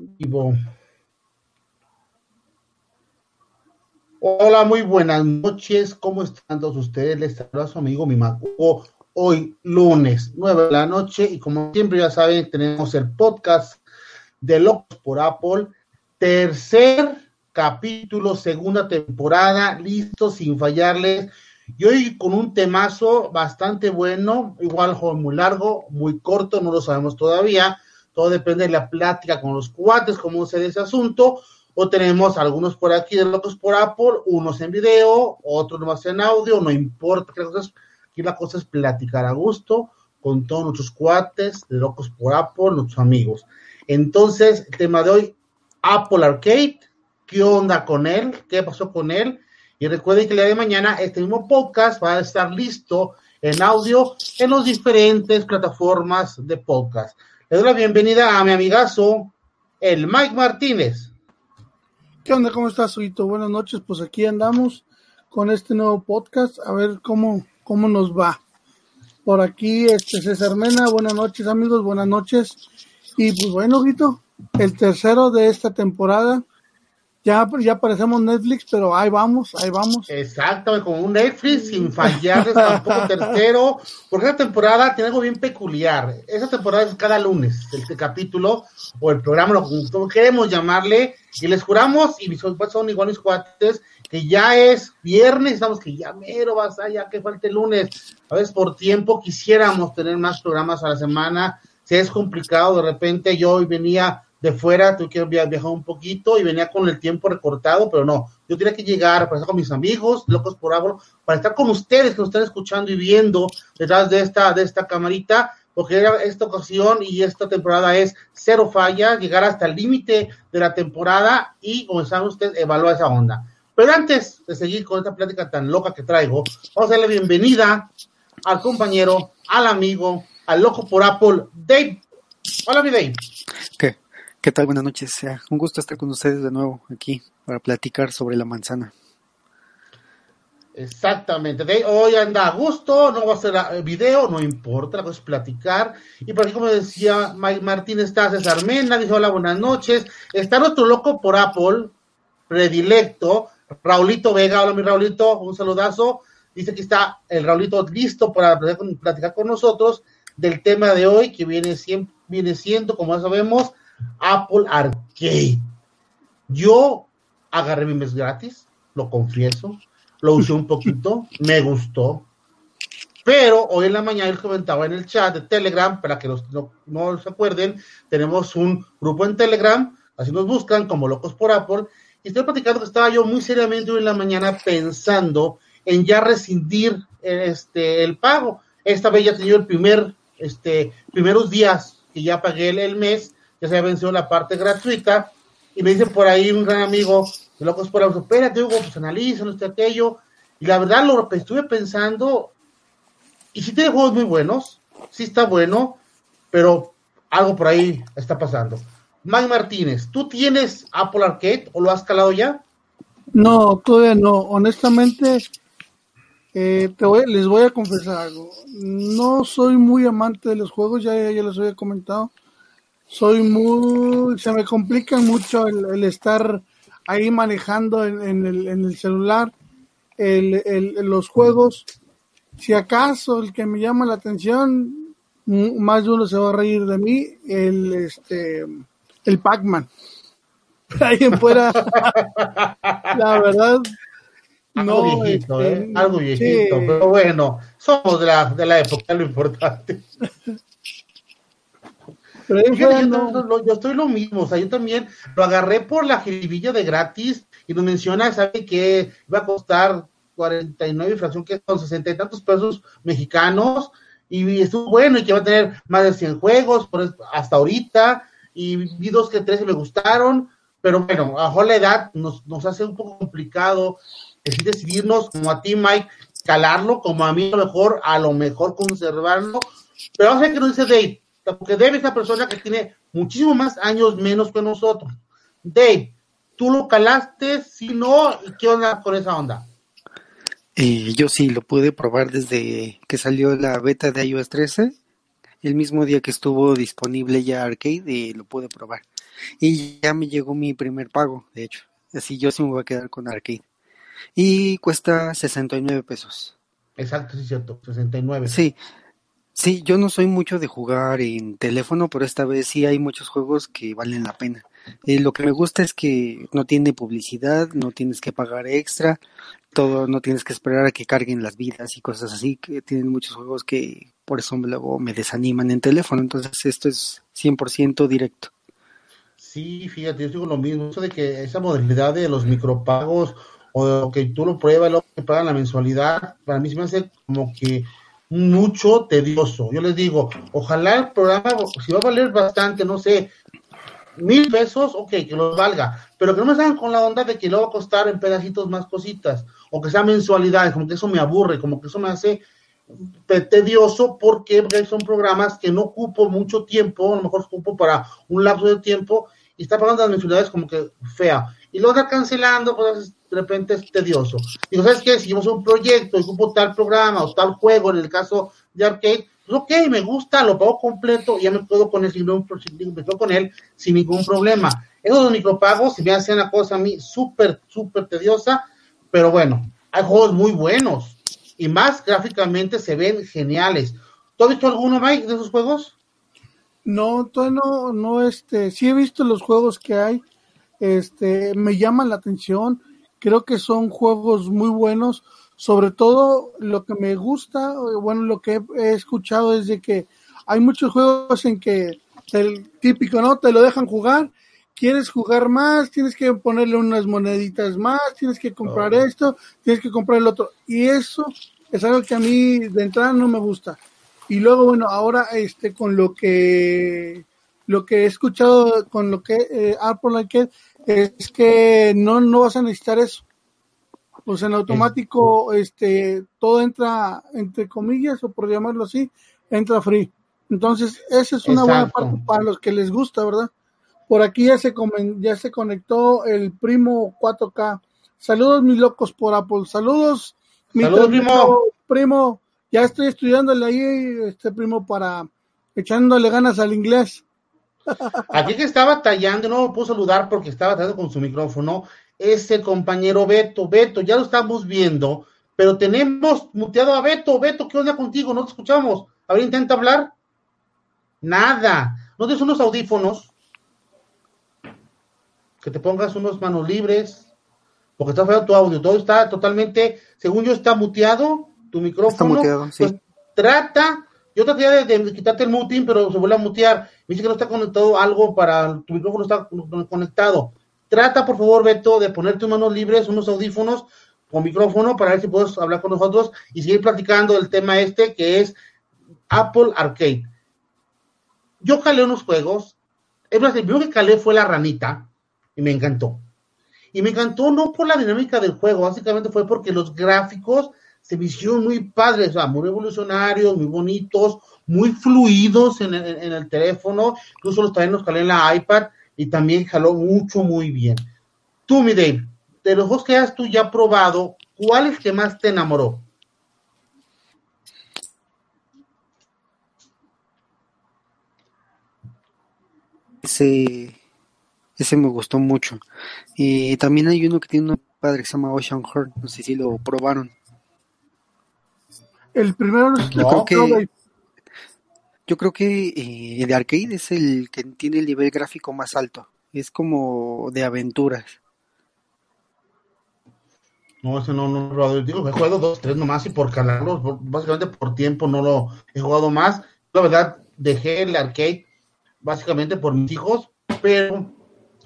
vivo. Hola, muy buenas noches. ¿Cómo están todos ustedes? Les saluda su amigo mi Macuco. Hoy lunes, 9 de la noche, y como siempre ya saben, tenemos el podcast de Locos por Apple. Tercer capítulo, segunda temporada, listo sin fallarles. Y hoy con un temazo bastante bueno, igual muy largo, muy corto, no lo sabemos todavía todo depende de la plática con los cuates, cómo se ese asunto. O tenemos algunos por aquí de locos por Apple, unos en video, otros más en audio, no importa. Aquí la cosa es platicar a gusto con todos nuestros cuates de locos por Apple, nuestros amigos. Entonces, el tema de hoy, Apple Arcade, ¿qué onda con él? ¿Qué pasó con él? Y recuerden que el día de mañana este mismo podcast va a estar listo en audio en las diferentes plataformas de podcast. Le doy la bienvenida a mi amigazo, el Mike Martínez. ¿Qué onda? ¿Cómo estás, Suito? Buenas noches. Pues aquí andamos con este nuevo podcast, a ver cómo, cómo nos va. Por aquí, este César Mena, buenas noches, amigos, buenas noches. Y pues bueno, Guito, el tercero de esta temporada ya, ya parecemos Netflix, pero ahí vamos, ahí vamos. Exacto, como un Netflix sin fallarles tampoco tercero, porque esta temporada tiene algo bien peculiar. Esa temporada es cada lunes, el, capítulo o el programa, lo que queremos llamarle, y les juramos, y son, son igual mis cuates, que ya es viernes, estamos que ya mero vas allá, que falta el lunes. A veces por tiempo quisiéramos tener más programas a la semana, si es complicado, de repente yo hoy venía de fuera, tuve que viajar un poquito y venía con el tiempo recortado, pero no, yo tenía que llegar para estar con mis amigos, locos por algo, para estar con ustedes que nos están escuchando y viendo detrás de esta, de esta camarita, porque esta ocasión y esta temporada es cero falla, llegar hasta el límite de la temporada y, saben ustedes, evaluar esa onda. Pero antes de seguir con esta plática tan loca que traigo, vamos a darle bienvenida al compañero, al amigo, al loco por Apple, Dave. Hola, mi Dave. ¿Qué? ¿Qué tal? Buenas noches. Un gusto estar con ustedes de nuevo aquí para platicar sobre la manzana. Exactamente. hoy anda a gusto, no va a ser eh, video, no importa, la cosa es platicar. Y por aquí, como decía Mike Martín, está César Mena, dice hola, buenas noches. Está nuestro loco por Apple, predilecto, Raulito Vega, hola mi Raulito, un saludazo. Dice que está el Raulito listo para platicar con nosotros del tema de hoy, que viene, siempre, viene siendo, como ya sabemos, Apple Arcade. Yo agarré mi mes gratis, lo confieso, lo usé un poquito, me gustó, pero hoy en la mañana les comentaba en el chat de Telegram, para que los, no, no se acuerden, tenemos un grupo en Telegram, así nos buscan como locos por Apple, y estoy platicando que estaba yo muy seriamente hoy en la mañana pensando en ya rescindir este, el pago. Esta vez ya tenía el primer, este, primeros días que ya pagué el mes, ya se ha vencido la parte gratuita, y me dice por ahí un gran amigo de Locos por Auto, espérate Hugo, pues analiza, no aquello, y la verdad lo estuve pensando, y si tiene juegos muy buenos, sí está bueno, pero algo por ahí está pasando. Mike Martínez, ¿tú tienes Apple Arcade o lo has calado ya? No, todavía no. Honestamente, eh, les voy a confesar algo. No soy muy amante de los juegos, ya, ya les había comentado soy muy, se me complica mucho el, estar ahí manejando en, el, en el, celular el, los juegos. Si acaso el que me llama la atención, más de uno se va a reír de mí, el este el Pac-Man. Ahí en fuera, la verdad, algo no, viejito, este, ¿eh? algo viejito, pero bueno, somos de la, de la época, lo importante. Yo, estoy lo mismo, o sea, yo también lo agarré por la jiribilla de gratis y nos menciona, ¿sabe que iba a costar 49 inflación, que son 60 y tantos pesos mexicanos? Y estuvo bueno y que va a tener más de 100 juegos por hasta ahorita. Y vi dos que tres y me gustaron, pero bueno, a la edad nos, nos hace un poco complicado decidirnos, como a ti, Mike, calarlo, como a mí a lo mejor, a lo mejor conservarlo. Pero vamos a ver qué nos dice Dave porque Dave es una persona que tiene muchísimo más años menos que nosotros. Dave, ¿tú lo calaste? Si no, ¿qué onda con esa onda? Eh, yo sí lo pude probar desde que salió la beta de iOS 13. El mismo día que estuvo disponible ya Arcade, y lo pude probar. y ya me llegó mi primer pago, de hecho. Así yo sí me voy a quedar con Arcade. Y cuesta 69 pesos. Exacto, sí, cierto, 69. Sí, sí, yo no soy mucho de jugar en teléfono, pero esta vez sí hay muchos juegos que valen la pena. Eh, lo que me gusta es que no tiene publicidad, no tienes que pagar extra, todo, no tienes que esperar a que carguen las vidas y cosas así, que tienen muchos juegos que por eso luego me desaniman en teléfono, entonces esto es 100% directo. Sí, fíjate, yo digo lo mismo, eso de que esa modalidad de los micropagos o que tú lo pruebas, lo que pagan la mensualidad, para mí se me hace como que mucho tedioso. Yo les digo, ojalá el programa, si va a valer bastante, no sé, mil pesos, ok, que los valga, pero que no me salgan con la onda de que lo va a costar en pedacitos más cositas, o que sea mensualidades, como que eso me aburre, como que eso me hace tedioso porque, porque son programas que no ocupo mucho tiempo, a lo mejor ocupo para un lapso de tiempo y está pagando las mensualidades como que fea. Y lo está cancelando, pues de repente es tedioso. Digo, ¿sabes qué? Si yo un proyecto ocupo tal programa o tal juego, en el caso de arcade, pues ok, me gusta, lo pago completo y ya me puedo con él sin, me con él sin ningún problema. Esos micropagos se me hacen una cosa a mí súper, súper tediosa, pero bueno, hay juegos muy buenos y más gráficamente se ven geniales. ¿Tú has visto alguno, Mike, de esos juegos? No, todavía no, no, este, sí he visto los juegos que hay, este, me llaman la atención, creo que son juegos muy buenos, sobre todo lo que me gusta, bueno, lo que he escuchado es de que hay muchos juegos en que el típico, ¿no? Te lo dejan jugar, quieres jugar más, tienes que ponerle unas moneditas más, tienes que comprar oh. esto, tienes que comprar el otro. Y eso es algo que a mí de entrada no me gusta. Y luego, bueno, ahora este con lo que lo que he escuchado con lo que eh, Apple Arcade es que no, no vas a necesitar eso. Pues en automático, este, todo entra, entre comillas, o por llamarlo así, entra free. Entonces, esa es una buena parte para los que les gusta, ¿verdad? Por aquí ya se, ya se conectó el primo 4K. Saludos, mis locos por Apple. Saludos, mi primo. primo. Ya estoy estudiándole ahí, este primo, para echándole ganas al inglés. Aquí que estaba tallando, no lo puedo saludar porque estaba tallando con su micrófono, es el compañero Beto. Beto, ya lo estamos viendo, pero tenemos muteado a Beto. Beto, ¿qué onda contigo? No te escuchamos. A ver, intenta hablar. Nada. ¿No tienes unos audífonos? que te pongas unos manos libres, porque está feo tu audio, todo está totalmente, según yo, está muteado, tu micrófono. Está muteado, sí. Pues, trata, yo traté de, quitarte el muting, pero se vuelve a mutear. Me dice que no está conectado algo para, tu micrófono está conectado. Trata, por favor, Beto, de ponerte manos libres, unos audífonos con micrófono para ver si puedes hablar con nosotros y seguir platicando del tema este que es Apple Arcade. Yo calé unos juegos. El primero que calé fue la ranita y me encantó. Y me encantó no por la dinámica del juego, básicamente fue porque los gráficos se me hicieron muy padres, o sea, muy revolucionarios, muy bonitos, muy fluidos en el, teléfono, incluso los también los calé en la iPad y también jaló mucho, muy bien. Tú, mi Dave, de los juegos que has tú ya probado, ¿cuál es que más te enamoró? Sí, ese me gustó mucho. Y también hay uno que tiene un padre que se llama Ocean Heart, no sé si lo probaron. El primero yo creo que, yo creo que eh, de arcade es el que tiene el nivel gráfico más alto. Es como de aventuras. No, ese no, no lo digo, he jugado dos, tres nomás y por calarlos, básicamente por tiempo no lo he jugado más. La verdad, dejé el arcade básicamente por mis hijos, pero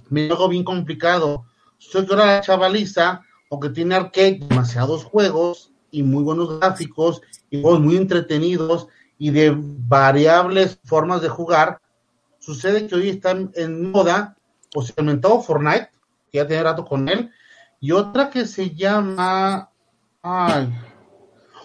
me algo bien complicado. Soy que la chavaliza, o que tiene arcade, demasiados juegos y muy buenos gráficos y juegos muy entretenidos y de variables formas de jugar. Sucede que hoy está en, moda, o se inventó Fortnite, que ya tiene rato con él, y otra que se llama. Ay.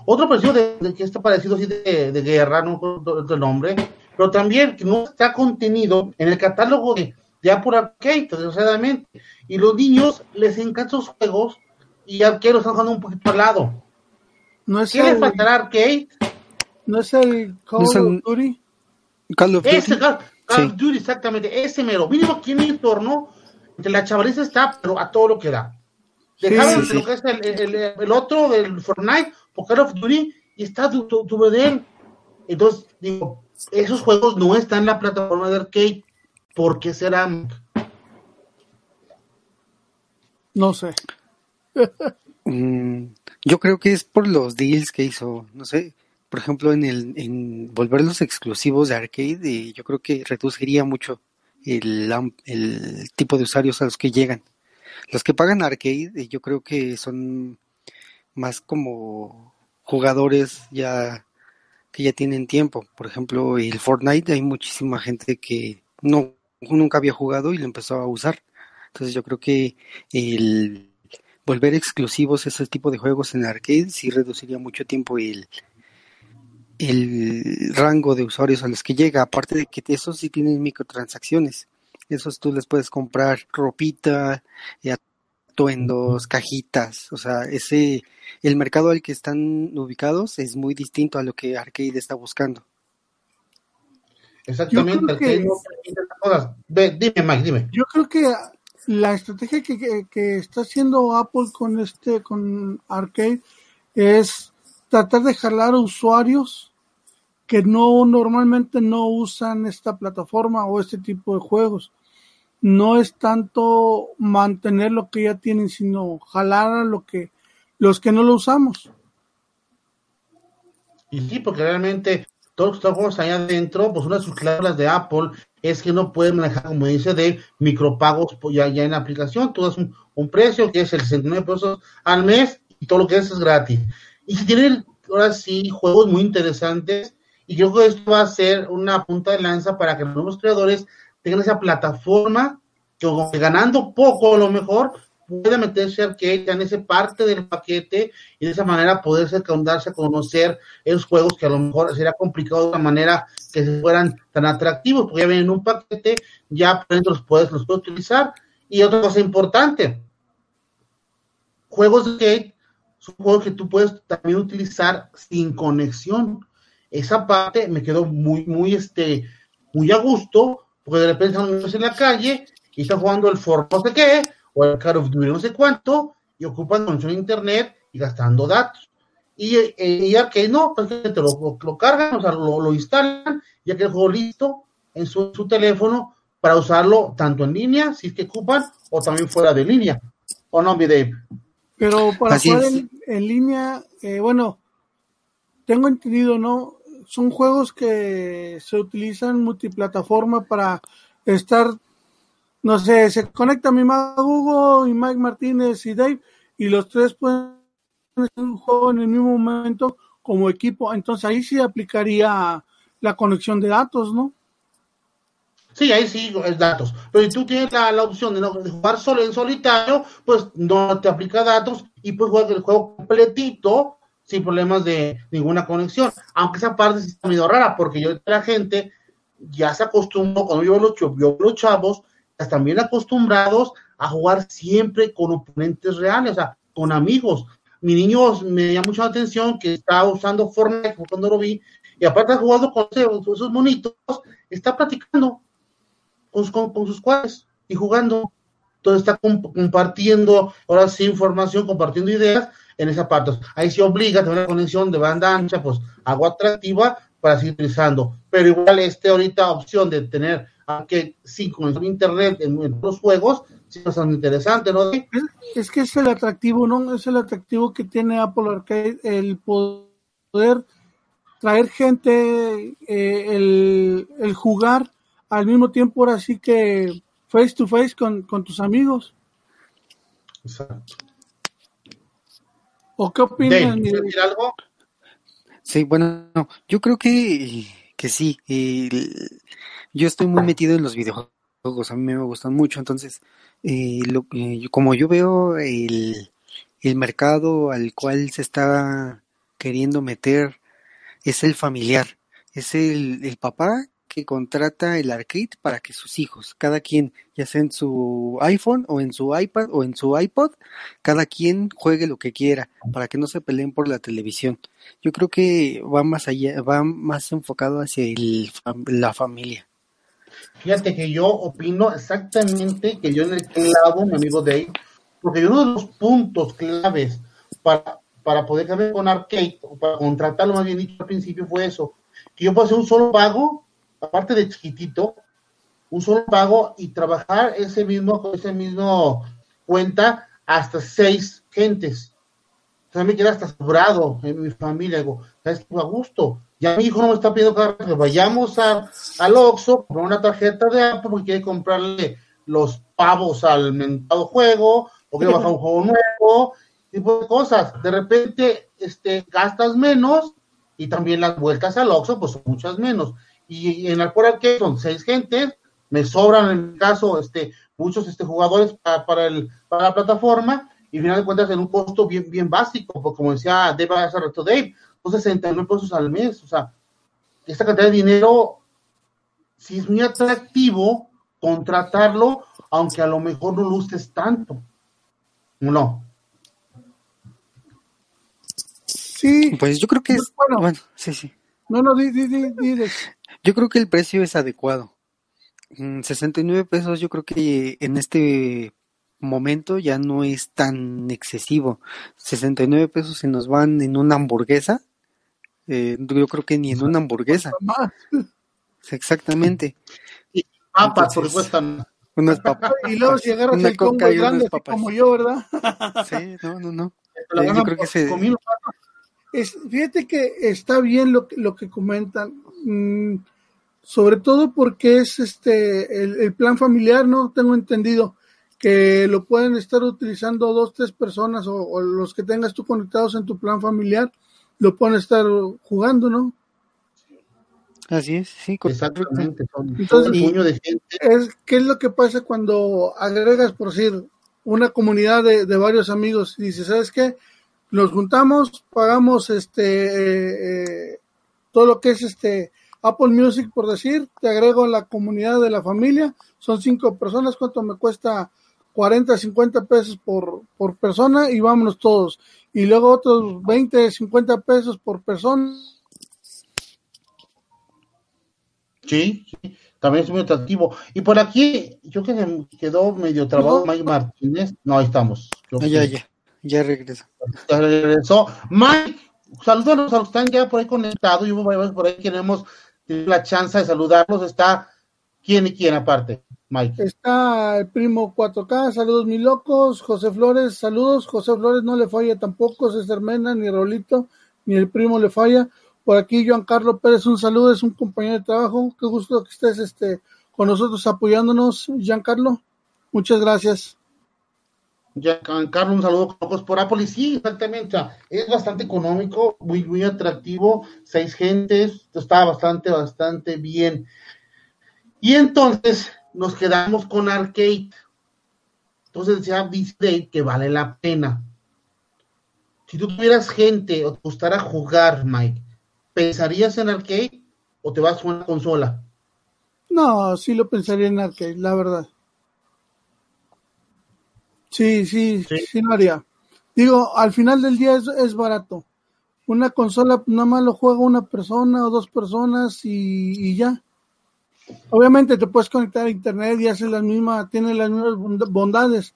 Otro parecido de, que está parecido así de, de guerra, no recuerdo el nombre, pero también que no está contenido en el catálogo de ya por arcade, desgraciadamente. Y los niños les encantan sus juegos y arcade los están jugando un poquito al lado. No es ¿Qué el... le faltará arcade? ¿No es el Call of Duty? Call of Duty. Ese, Call of Duty, exactamente, ese mero. Mínimo aquí en entorno, entre la chavaliza está, pero a todo lo que da. Dejaron sí, lo sí. que es el, el- el otro del Fortnite o Call of Duty y está tu, tu, tu de él. Entonces, digo, esos juegos no están en la plataforma de arcade. ¿Por qué será? No sé. Mm, yo creo que es por los deals que hizo, no sé, por ejemplo, en el en volverlos exclusivos de arcade, eh, yo creo que reduciría mucho el, el tipo de usuarios a los que llegan. Los que pagan arcade, eh, yo creo que son más como jugadores ya que ya tienen tiempo. Por ejemplo, el Fortnite, hay muchísima gente que no nunca había jugado y lo empezó a usar. Entonces yo creo que el volver exclusivos ese tipo de juegos en arcade sí reduciría mucho tiempo el, el rango de usuarios a los que llega, aparte de que esos sí tienen microtransacciones. Esos tú les puedes comprar ropita, atuendos, cajitas, o sea, ese el mercado al que están ubicados es muy distinto a lo que Arcade está buscando. Exactamente. Yo creo arcade que- no permite esas cosas. Ve, dime, Mike, dime. Yo creo que la estrategia que, que- está haciendo Apple con este, con Arcade, es tratar de jalar usuarios que no normalmente no usan esta plataforma o este tipo de juegos. No es tanto mantener lo que ya tienen, sino jalar a lo que los que no lo usamos. Y sí, porque realmente todos estos juegos allá adentro, pues una de sus cláusulas de Apple es que no pueden manejar, como dice, de micropagos pues, ya, ya en la aplicación. Tú das un, precio que es el 69 pesos al mes y todo lo que es es gratis. Y si tienen ahora sí juegos muy interesantes, y creo que esto va a ser una punta de lanza para que los nuevos creadores tengan esa plataforma que ganando poco a lo mejor pueda meterse arcade ya en ese parte del paquete y de esa manera poderse darse a conocer esos juegos que a lo mejor sería complicado de una manera que se fueran tan atractivos, porque ya vienen en un paquete, ya por dentro los puedes, los puedes utilizar. Y otra cosa importante, juegos de arcade son juegos que tú puedes también utilizar sin conexión. Esa parte me quedó muy, muy, este, muy a gusto, porque de repente estamos en la calle y están jugando el Ford no sé qué, o el Call of Duty no sé cuánto, y ocupan conexión a internet y gastando datos. Y, eh, y Arcade no, pues te lo, lo, lo cargan, o sea, lo, lo instalan, ya que el juego listo en su, su, teléfono para usarlo tanto en línea, si es que ocupan, o también fuera de línea. ¿O no, mi Dave? Pero para Así jugar en, en, línea, eh, bueno, tengo entendido, ¿no? Son juegos que se utilizan multiplataforma para estar, no sé, se conecta mi mago y Mike Martínez y Dave, y los tres pueden hacer un juego en el mismo momento como equipo. Entonces ahí sí aplicaría la conexión de datos, ¿no? Sí, ahí sí es datos. Pero si tú tienes la, la opción de, no, jugar solo en solitario, pues no te aplica datos y puedes jugar el juego completito sin problemas de ninguna conexión. Aunque esa parte sí está medio rara, porque yo la gente ya se acostumbró, cuando yo los, yo los chavos, bien acostumbrados a jugar siempre con oponentes reales, o sea, con amigos. Mi niño me llama mucho la atención que está usando Fortnite cuando lo vi, y aparte jugando con esos monitos, está platicando con, con, con sus cuates y jugando. Entonces está comp compartiendo, ahora sí, información, compartiendo ideas en esa parte. Ahí se obliga a tener una conexión de banda ancha, pues algo atractiva para seguir utilizando. Pero igual este ahorita opción de tener aunque sí con internet en, en los juegos, sí es tan interesante, ¿no? Es, es, que es el atractivo, ¿no? Es el atractivo que tiene Apple Arcade, el poder traer gente, eh, el, el jugar al mismo tiempo ahora sí que face to face con, con tus amigos. Exacto. ¿O qué opinas? Dave, ¿quieres decir algo? Sí, bueno, no, yo creo que, que sí. El, yo estoy muy metido en los videojuegos, a mí me gustan mucho, entonces, eh, lo, eh, como yo veo el, el mercado al cual se está queriendo meter es el familiar, es el, el papá que contrata el arcade para que sus hijos, cada quien, ya sea en su iPhone o en su iPad o en su iPod, cada quien juegue lo que quiera para que no se peleen por la televisión. Yo creo que va más allá, va más enfocado hacia el, la familia. Fíjate que yo opino exactamente que yo en el clavo, mi amigo Dave, porque uno de los puntos claves para, para poder cambiar con Arcade, o para contratarlo más bien dicho al principio, fue eso, que yo puedo hacer un solo pago, aparte de chiquitito, un solo pago y trabajar ese mismo, ese mismo cuenta hasta seis gentes. O sea, me queda hasta sobrado en mi familia. Digo, ¿sabes? A gusto. Ya mi hijo no me está pidiendo que vayamos a, al Oxxo, con una tarjeta de Apple porque quiere comprarle los pavos al mentado juego, o quiere bajar un juego nuevo, tipo de cosas. De repente, este, gastas menos y también las vueltas al Oxxo, pues son muchas menos. Y en el por que son seis gentes, me sobran en mi caso este, muchos este, jugadores para, para, el, para la plataforma y al final de cuentas en un costo bien, bien básico, porque como decía Dave hace rato Dave, son 69 pesos al mes, o sea, esta cantidad de dinero, si es muy atractivo contratarlo, aunque a lo mejor no lo uses tanto. No. Sí. Pues yo creo que es, bueno, bueno sí, sí. No, no, di, di, di, di, Yo creo que el precio es adecuado. 69 mm, pesos yo creo que en este momento ya no es tan excesivo. 69 pesos se nos van en una hamburguesa. Eh, yo creo que ni en una hamburguesa. Exactamente. Y papas, por supuesto. Unas papas. Y luego si agarras el combo grande como yo, ¿verdad? Sí, no, no, no. Eh, yo creo que se... Es, fíjate que está bien lo, lo que comentan. Mm, sobre todo porque es este el, plan familiar, ¿no? Tengo entendido que lo pueden estar utilizando dos, tres personas o, los que tengas tú conectados en tu plan familiar, lo pueden estar jugando, ¿no? Así es, sí, exactamente. Entonces, de gente. Es, ¿Qué es lo que pasa cuando agregas, por decir, una comunidad de, de varios amigos y dices, ¿sabes qué? Nos juntamos, pagamos este eh, eh, todo lo que es este Apple Music, por decir, te agrego en la comunidad de la familia, son cinco personas, ¿cuánto me cuesta? 40, 50 pesos por, por persona y vámonos todos. Y luego otros 20, 50 pesos por persona. Sí, sí, también es muy atractivo. Y por aquí, yo que me quedó medio trabado Mike Martínez. No, ahí estamos. Ah, ya, ya, ya regresó. Ya regresó. Mike, saludos a los que están ya por ahí conectados. Y por ahí queremos la chance de saludarlos. Está quién y quién aparte, Mike. Está el primo 4K, saludos mi locos. José Flores, saludos. José Flores no le falla tampoco, César Mena, ni Rolito, ni el primo le falla. Por aquí, Joan Carlos Pérez, un saludo, es un compañero de trabajo. Qué gusto que estés este, con nosotros apoyándonos, Giancarlo. Muchas gracias. Carlos, un saludo con por. Y sí, exactamente. es bastante económico, muy, muy atractivo. Seis gentes, está bastante, bastante bien. Y entonces nos quedamos con Arcade. Entonces decía Disney que vale la pena. Si tú tuvieras gente o te gustara jugar, Mike, ¿pensarías en Arcade o te vas a una consola? No, sí lo pensaría en Arcade, la verdad. Sí, sí, sí, lo haría. Digo, al final del día es, barato. Una consola nada más lo juega una persona o dos personas y, ya. Obviamente te puedes conectar a internet y hace las mismas, tiene las mismas bondades,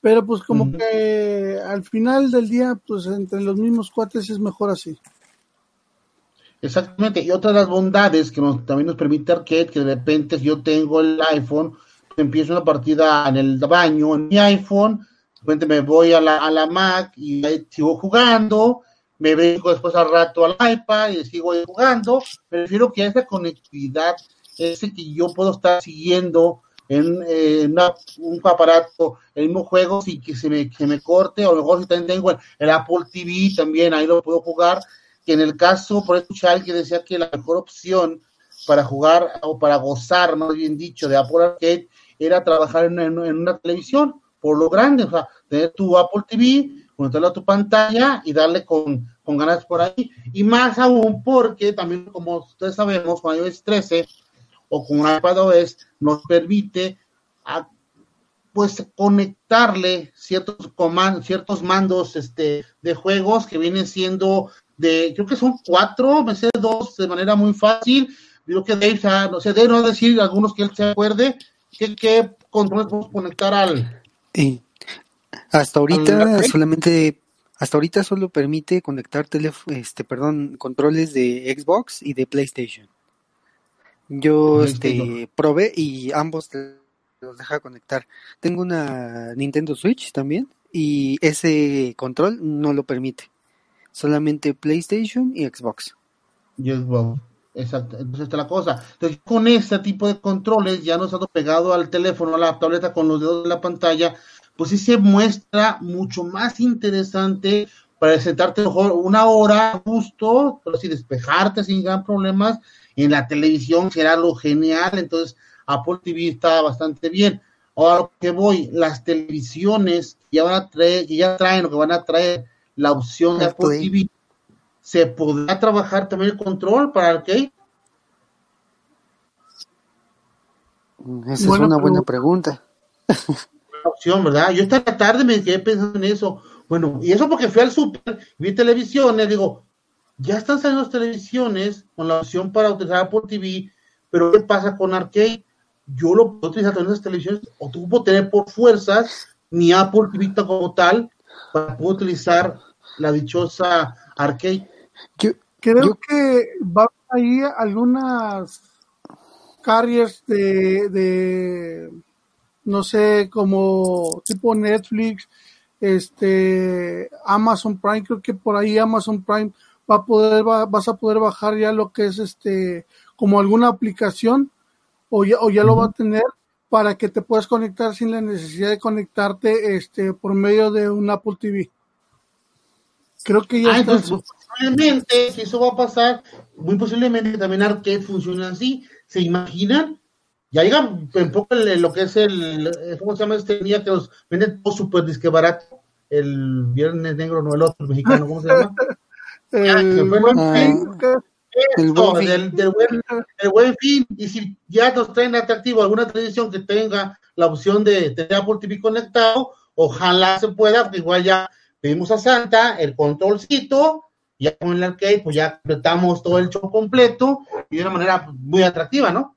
pero pues como que al final del día, pues entre los mismos cuates es mejor así. Exactamente, y otra de las bondades que también nos permite Arcade, que de repente si yo tengo el iPhone, empiezo una partida en el baño, en mi iPhone, de repente me voy a la, a la Mac y ahí sigo jugando, me vengo después al rato al iPad y sigo jugando, prefiero que esa conectividad, ese que yo puedo estar siguiendo en, un aparato, el mismo juego, sin que se me, que me corte, o mejor si también tengo el, Apple TV, también ahí lo puedo jugar, que en el caso, por escuchar que decía que la mejor opción para jugar o para gozar, más bien dicho, de Apple Arcade era trabajar en, una televisión, por lo grande, o sea, tener tu Apple TV, conectarlo a tu pantalla y darle con, con ganas por ahí. Y más aún porque también, como ustedes sabemos, con iOS 13 o con iPadOS nos permite a, pues conectarle ciertos comandos, ciertos mandos este, de juegos que vienen siendo de, creo que son cuatro, me sé dos de manera muy fácil, Digo que Dave, no sé, Dave va a decir algunos que él se acuerde, ¿qué, qué controles podemos conectar al... hasta ahorita solamente hasta ahorita solo permite conectar este, perdón, controles de Xbox y de PlayStation. Yo este, probé y ambos los deja conectar. Tengo una Nintendo Switch también y ese control no lo permite. Solamente PlayStation y Xbox. Y Xbox. Exacto, entonces está la cosa. Entonces, con este tipo de controles, ya no estando pegado al teléfono, a la tableta con los dedos de la pantalla, pues sí se muestra mucho más interesante para sentarte mejor una hora a gusto, pero así despejarte sin gran problemas. En la televisión será lo genial, entonces Apple TV está bastante bien. Ahora lo que voy, las televisiones que ya van a traer, que ya traen o que van a traer la opción de Apple TV, ¿se podrá trabajar también el control para el que Esa es una buena pregunta opción, ¿verdad? Yo esta tarde me quedé pensando en eso. Bueno, y eso porque fui al super, vi televisiones, digo, ya están saliendo las televisiones con la opción para utilizar Apple TV, pero ¿qué pasa con Arcade? Yo lo puedo utilizar en esas televisiones, o tú puedo tener por fuerzas mi Apple TV como tal, para poder utilizar la dichosa Arcade. Yo, creo que va a ir algunas carriers de no sé, como tipo Netflix, este, Amazon Prime, creo que por ahí Amazon Prime va a poder, vas a poder bajar ya lo que es este, como alguna aplicación, o ya, o ya lo va a tener para que te puedas conectar sin la necesidad de conectarte, este, por medio de un Apple TV. Creo que ya ah, está. Posiblemente, si eso va a pasar, muy posiblemente también Arcade funcione así. ¿Se imaginan? ya llega un poco lo que es el, ¿cómo se llama este día que los venden todo súper disque barato? El Viernes Negro, no el otro, mexicano, ¿cómo se llama? el, buen fin, el, buen, el buen fin, y si ya nos traen atractivo alguna televisión que tenga la opción de tener Apple TV conectado, ojalá se pueda, porque igual ya pedimos a Santa el controlcito, ya con el arcade, pues ya completamos todo el show completo y de una manera muy atractiva, ¿no?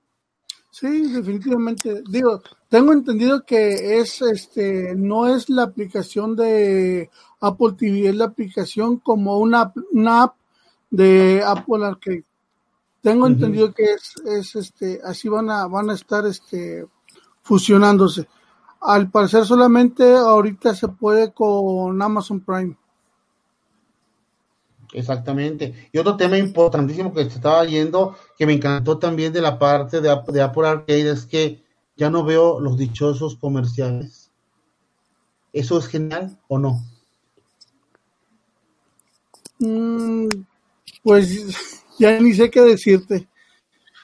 Sí, definitivamente. Digo, tengo entendido que es, este, no es la aplicación de Apple TV, es la aplicación como una, una app de Apple Arcade. Tengo entendido que es, es, este, así van a, van a estar, este, fusionándose. Al parecer solamente ahorita se puede con Amazon Prime. Exactamente. Y otro tema importantísimo que se estaba yendo, que me encantó también de la parte de, de Apple Arcade, es que ya no veo los dichosos comerciales. ¿Eso es genial o no? Mm, pues ya ni sé qué decirte.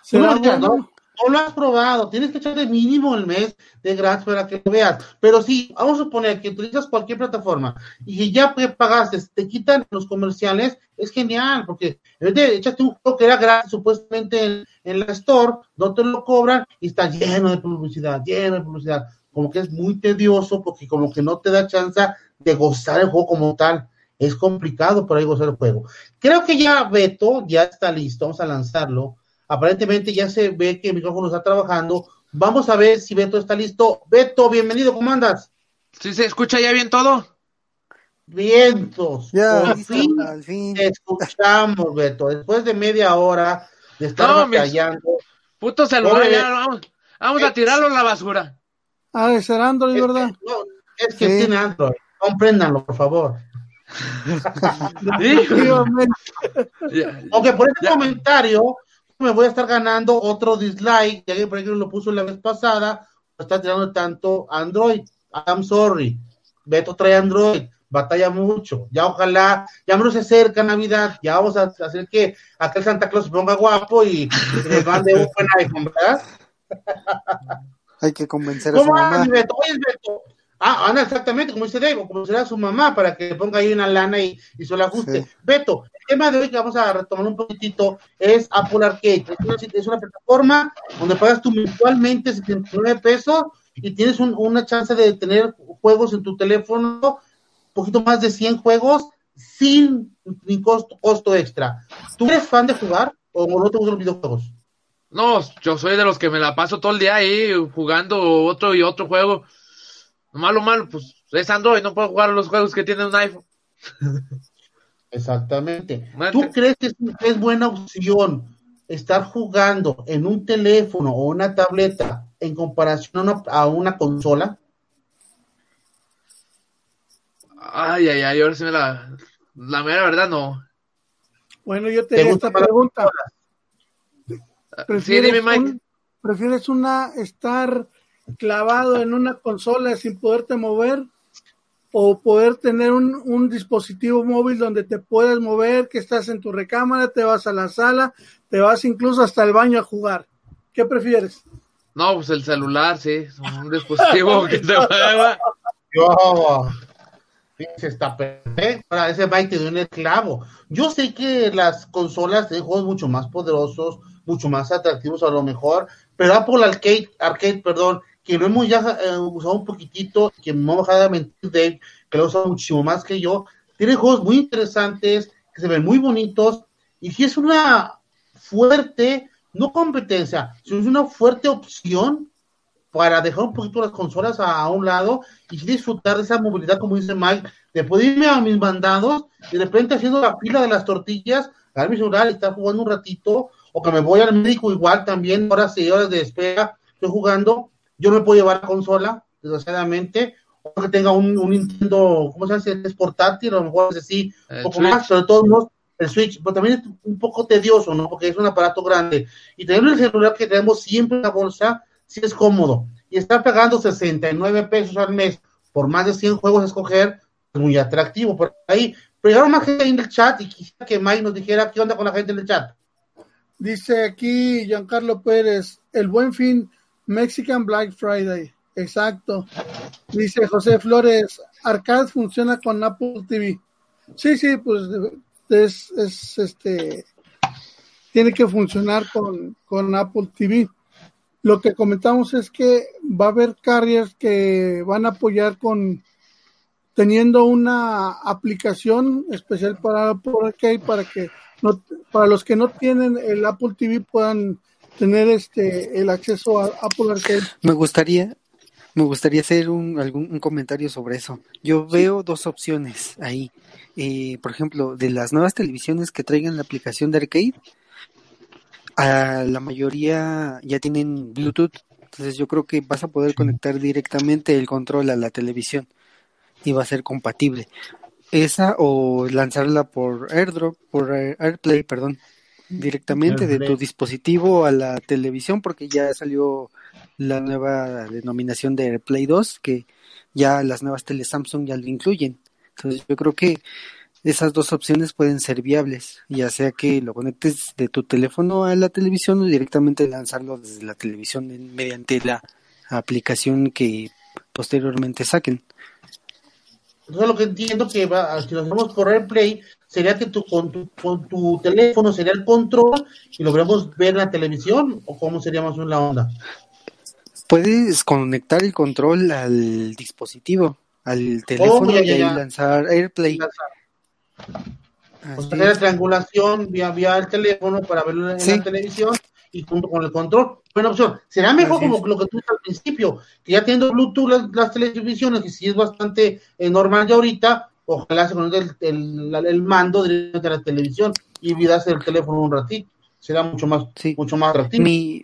¿Será no, no lo has probado, tienes que echarle mínimo el mes de gratis para que lo veas. Pero sí, vamos a suponer que utilizas cualquier plataforma y ya pagaste, te quitan los comerciales, es genial, porque en vez de echarte un juego que era gratis supuestamente en, la store, no te lo cobran y está lleno de publicidad, lleno de publicidad. Como que es muy tedioso porque como que no te da chance de gozar el juego como tal. Es complicado por ahí gozar el juego. Creo que ya Beto ya está listo, vamos a lanzarlo Aparentemente ya se ve que el micrófono está trabajando. Vamos a ver si Beto está listo. Beto, bienvenido, ¿cómo andas? ¿Sí se escucha ya bien todo? Vientos. Ya, por fin, te escuchamos, Beto. Después de media hora de estar no, batallando. Puto celular, ya vamos, vamos a tirarlo en la basura. Ah, es Android, ¿verdad? no, es que tiene Android. Compréndanlo, por favor. Aunque por este comentario me voy a estar ganando otro dislike, ya que por ejemplo lo puso la vez pasada, está tirando tanto Android. I'm sorry. Beto trae Android, batalla mucho. Ya ojalá, ya menos se acerca Navidad, ya vamos a hacer que aquel Santa Claus se ponga guapo y, le mande un buen iPhone, ¿verdad? Hay que convencer a su mamá. Beto? Oye, Beto, Ah, anda exactamente como dice Dave, como será su mamá para que ponga ahí una lana y, y se la ajuste. Beto, el tema de hoy que vamos a retomar un poquitito es Apple Arcade. Es una, plataforma donde pagas tú mensualmente 79 pesos y tienes una chance de tener juegos en tu teléfono, un poquito más de 100 juegos sin ni costo, costo extra. ¿Tú eres fan de jugar o no te gustan los videojuegos? No, yo soy de los que me la paso todo el día ahí jugando otro y otro juego. Malo, malo, pues es Android, no puedo jugar los juegos que tienen un iPhone. Exactamente. ¿Tú crees que es, es buena opción estar jugando en un teléfono o una tableta en comparación a una, a una consola? Ay, ay, ay, ahora sí me la. La mera verdad no. Bueno, yo te ¿Te esta pregunta. Sí, ¿Prefieres, dime, Mike. un- ¿Prefieres una estar clavado en una consola sin poderte mover o poder tener un, un dispositivo móvil donde te puedes mover, que estás en tu recámara, te vas a la sala, te vas incluso hasta el baño a jugar? ¿Qué prefieres? No, pues el celular, sí. es Un dispositivo que se mueva. Yo, se está perfecto. Ahora, ese Mike te dio en el clavo. Yo sé que las consolas tienen juegos mucho más poderosos, mucho más atractivos a lo mejor, pero Apple Arcade, Arcade, perdón, que lo hemos ya eh, usado un poquitito, que me va a de mentir Dave, que lo ha usado muchísimo más que yo, tiene juegos muy interesantes, que se ven muy bonitos, y si es una fuerte, no competencia, sino es una fuerte opción para dejar un poquito las consolas a, un lado y disfrutar de esa movilidad, como dice Mike, de poder irme a mis mandados y de repente haciendo la fila de las tortillas, agarrar mi celular y estar jugando un ratito, o que me voy al médico igual también, horas y horas de espera, estoy jugando, yo no me puedo llevar la consola, desgraciadamente, o que tenga un, un Nintendo, ¿cómo se llama? Es portátil, a lo mejor es así, un El poco Switch. más, sobre todo modos, el Switch, pero también es un poco tedioso, ¿no? Porque es un aparato grande. Y tener el celular que tenemos siempre en la bolsa, sí es cómodo. Y estar pagando 69 pesos al mes por más de 100 juegos a escoger, es muy atractivo por ahí. Pero llegaron más gente en el chat y quisiera que Mike nos dijera qué onda con la gente en el chat. Dice aquí Giancarlo Pérez, el buen fin, Mexican Black Friday. Exacto. Dice José Flores, Arcade funciona con Apple TV. Sí, sí, pues es, es este tiene que funcionar con, con Apple TV. Lo que comentamos es que va a haber carriers que van a apoyar con teniendo una aplicación especial para Apple Arcade para que no, para los que no tienen el Apple TV puedan tener este el acceso a Apple Arcade. Me gustaría, me gustaría hacer un, algún un comentario sobre eso. Yo veo dos opciones ahí. Eh, por ejemplo, de las nuevas televisiones que traigan la aplicación de arcade, a la mayoría ya tienen Bluetooth. Entonces yo creo que vas a poder conectar directamente el control a la televisión y va a ser compatible. Esa o lanzarla por AirDrop, por Air- AirPlay, perdón, directamente de tu dispositivo a la televisión porque ya salió la nueva denominación de AirPlay 2 que ya las nuevas tele Samsung ya lo incluyen. Entonces yo creo que esas dos opciones pueden ser viables, ya sea que lo conectes de tu teléfono a la televisión o directamente lanzarlo desde la televisión en- mediante la aplicación que posteriormente saquen. Entonces lo que entiendo que va, si lo hacemos por AirPlay, sería que tu, con, tu, con tu teléfono sería el control y lo veremos ver la televisión, o cómo sería más o menos la onda. Puedes conectar el control al dispositivo, al teléfono Oh, ya, y ya, ahí ya. lanzar AirPlay. O Así sea, la triangulación vía, vía el teléfono para verlo en Sí. la televisión y junto con el control. Buena opción. Será mejor Así como es. lo que tú dices al principio, que ya teniendo Bluetooth las, las televisiones, que sí es bastante eh, normal ya ahorita, ojalá se conecte el, el, el mando directamente a la televisión y olvidarse del teléfono un ratito. Será mucho más, Sí. mucho más atractivo. Mi,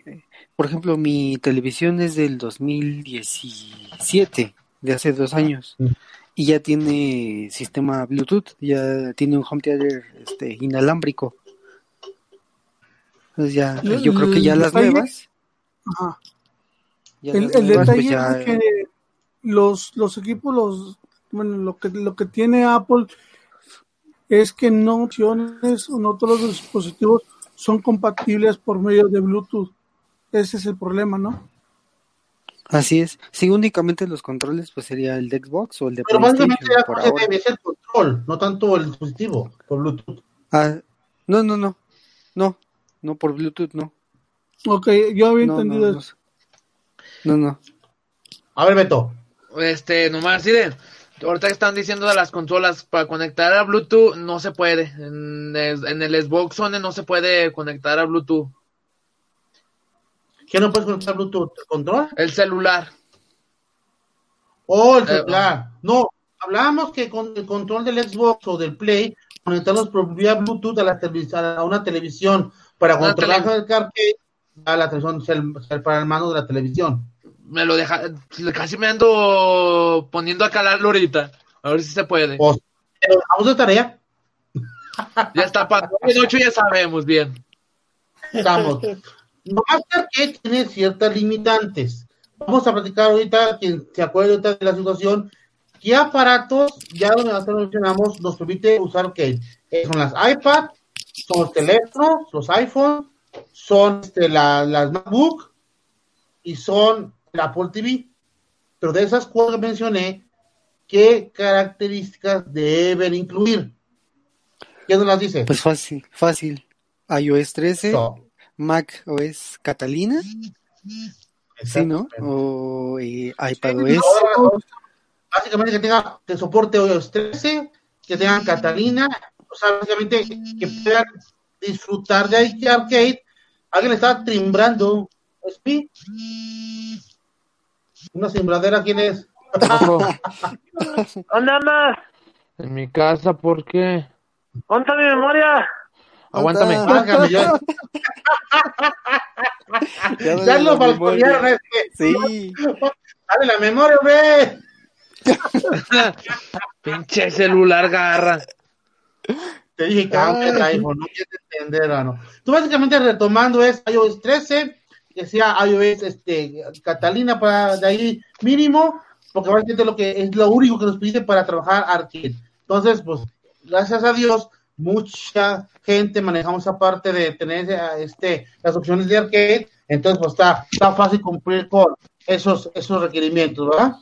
por ejemplo, mi televisión es del 2017, de hace dos años, Mm. y ya tiene sistema Bluetooth, ya tiene un home theater este, inalámbrico. Entonces ya, El- yo creo que ya el las detalle- nuevas, Ajá. ya El, las el nuevas, pues detalle ya, es que los, los equipos, los, bueno, lo que, lo que tiene Apple es que no opciones, no todos los dispositivos son compatibles por medio de Bluetooth. Ese es el problema, ¿no? así es. Sí, únicamente los controles, pues sería el de Xbox o el de Pero básicamente PlayStation la por ahora. ser el control, no tanto el dispositivo por Bluetooth. Ah, no, no, no, no, no por Bluetooth, no. Ok, yo había No, entendido no, eso. no, no. A ver, Beto. Este, nomás, sí, de, ahorita que están diciendo de las consolas, para conectar a Bluetooth no se puede. En, es- en el Xbox One no se puede conectar a Bluetooth. ¿Qué no puedes conectar Bluetooth? ¿El control? El celular. Oh, el Eh, celular. No, hablábamos que con el control del Xbox o del Play, conectarlos por vía Bluetooth a, la a una televisión para controlar el arcade a la televisión, para el mano de la televisión. Me lo deja, casi me ando poniendo a calarlo ahorita. A ver si se puede. Pero vamos de tarea. Ya está para de noche ya sabemos bien. Estamos. Nomás que arcade tiene ciertas limitantes. Vamos a platicar ahorita, quien se acuerde ahorita de la situación, qué aparatos, ya lo hasta lo mencionamos, nos permite usar arcade. Eh, son las iPad, son los teléfonos, los iPhone, son este, la- las MacBook y son la Apple TV. Pero de esas cuatro que mencioné, ¿qué características deben incluir? ¿Quién nos las dice? Pues fácil, fácil. iOS 13, So, Mac OS Catalina, sí, ¿no? O eh, iPadOS. Básicamente que tenga que soporte iOS 13, que tengan Catalina, o sea, básicamente que puedan disfrutar de ahí arcade. Alguien le está timbrando. ¿Spi? Una cimbradera, ¿quién es? ¿Dónde andas? En mi casa, ¿por qué? ¿Dónde mi memoria? Aguántame. Válgame, ya, ya ya lo balconearon, memoria. es que, Sí, dale la memoria, hombre. Pinche celular garra. Te dije que aunque iPhone, no quieres entender, ¿o no? Tú básicamente retomando es iOS 13, que sea iOS este, Catalina para de ahí mínimo, porque básicamente lo que es lo único que nos pide para trabajar arcade. Entonces, pues, gracias a Dios, mucha gente manejamos aparte de tener eh, este las opciones de arcade, entonces pues está, está fácil cumplir con esos, esos requerimientos, ¿verdad?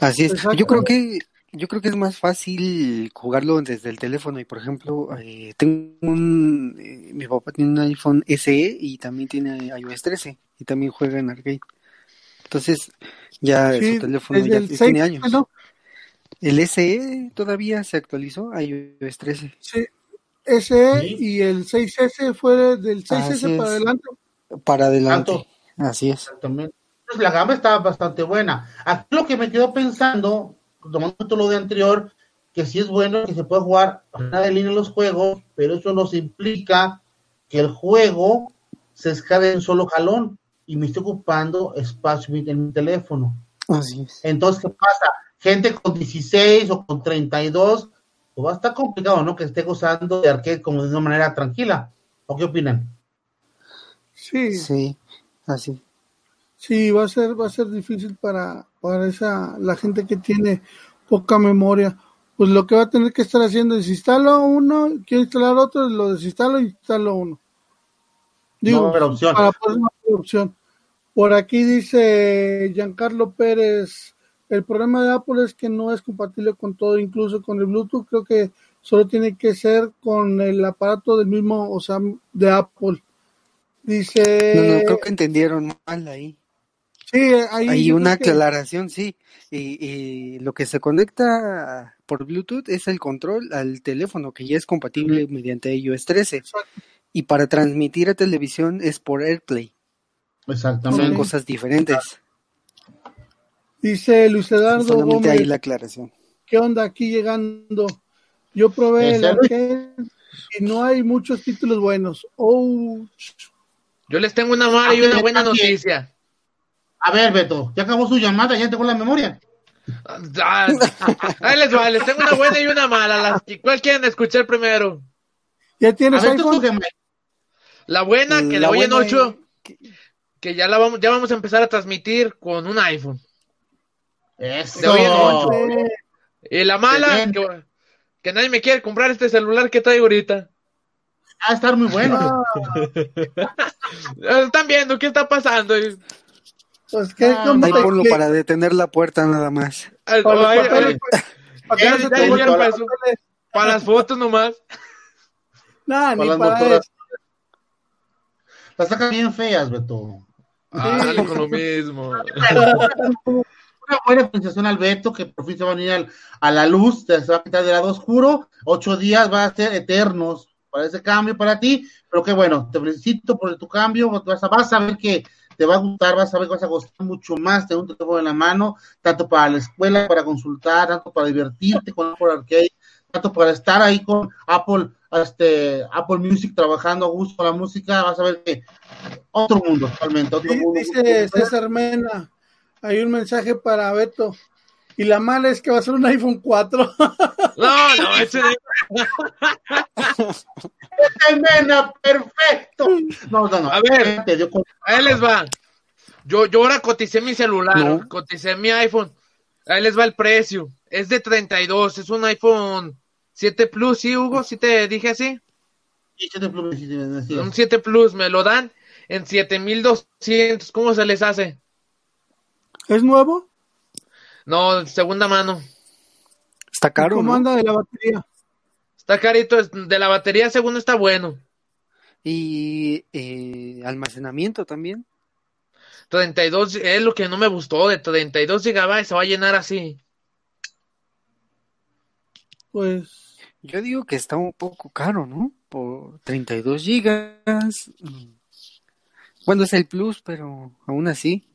así es. Yo creo que yo creo que es más fácil jugarlo desde el teléfono y por ejemplo eh, tengo un eh, mi papá tiene un iPhone SE y también tiene iOS 13 y también juega en arcade. Entonces ya Sí, su teléfono ya el tiene 6, años. ¿no? El SE todavía se actualizó a iOS 13. Sí. SE Sí. y el 6S fue del 6S Así para es. adelante. Para adelante. Tanto. Así es. Exactamente. Pues la gama está bastante buena. Aquí lo que me quedo pensando, tomando todo lo de anterior, que sí es bueno que se pueda jugar fuera de línea en los juegos, pero eso nos implica que el juego se escabe en solo jalón y me estoy ocupando espacio en mi teléfono. Así es. Entonces, ¿qué pasa? Gente con 16 o con 32, pues va a estar complicado, ¿no? Que esté gozando de arcade como de una manera tranquila. ¿O qué opinan? Sí, Sí, así. sí, va a ser, va a ser difícil para, para esa, la gente que tiene poca memoria. Pues lo que va a tener que estar haciendo es instalo uno, quiero instalar otro, lo desinstalo y instalo uno. No haber opción. para poder no haber opción. Por aquí dice Giancarlo Pérez, el problema de Apple es que no es compatible con todo, incluso con el Bluetooth, creo que solo tiene que ser con el aparato del mismo, o sea, de Apple. Dice, No, no, creo que entendieron mal ahí. Sí, Hay una que- aclaración, sí. Y, y lo que se conecta por Bluetooth es el control al teléfono, que ya es compatible mediante iOS 13. Exacto. Y para transmitir a televisión es por AirPlay. Son Exactamente. Ok. cosas diferentes. Dice Luis Y Eduardo solamente Gómez, ahí la aclaración. ¿qué onda aquí llegando? Yo probé el arcade y no hay muchos títulos buenos. Oh, Yo les tengo una mala y una buena noticia. A ver, Beto, ya acabó su llamada, ya tengo la memoria. Ah, Ahí les va, les tengo una buena y una mala. Las, ¿Cuál quieren escuchar primero? ¿ya tienes ver, tú. La buena, que La la voy en buena 8, que- que ya la vamos, ya vamos a empezar a transmitir con un iPhone. Eso. De hoy en ocho. Y la mala, que, que nadie me quiere comprar este celular que traigo ahorita. Va a estar muy bueno. ah, Están viendo qué está pasando. Pues que Ah, ¿cómo Ahí te ponlo para detener la puerta nada más. Para los papeles, no eso. las fotos nomás. Nah, ni Para eso. Las sacan bien feas, Beto. Ah, dale con lo mismo. Una buena presentación al Beto, que por fin se va a venir al- a la luz, se va a quitar del lado oscuro. Ocho días va a ser eternos para ese cambio para ti, pero que bueno, te felicito por tu cambio, vas a, vas a ver que te va a gustar, vas a ver que vas a gustar mucho más tener un teléfono en la mano, tanto para la escuela, para consultar, tanto para divertirte con Apple Arcade, tanto para estar ahí con Apple, este, Apple Music trabajando a gusto con la música, vas a ver que otro mundo totalmente, otro Sí, mundo. dice César Mena, hay un mensaje para Beto. Y la mala es que va a ser un iPhone 4. No, no, ese Mena, perfecto. No, no, no. A ver. Con- Ahí les va. Yo, yo ahora coticé mi celular, No. coticé mi iPhone. Ahí les va el precio. Es de 32, es un iPhone 7 Plus, ¿sí, Hugo? ¿Sí te dije así? Sí, sí, te pluma, sí, sí. Un 7 Plus, me lo dan en 7200. ¿Cómo se les hace? ¿Es nuevo? No, segunda mano. Está caro, ¿Cómo ¿no? anda de la batería? Está carito, de la batería segundo está bueno. Y eh, almacenamiento también. 32 es lo que no me gustó, de 32 GB se va a llenar así. Pues Yo digo que está un poco caro, ¿no? Por 32 gigas. Mm. Bueno, es el plus, pero aún así.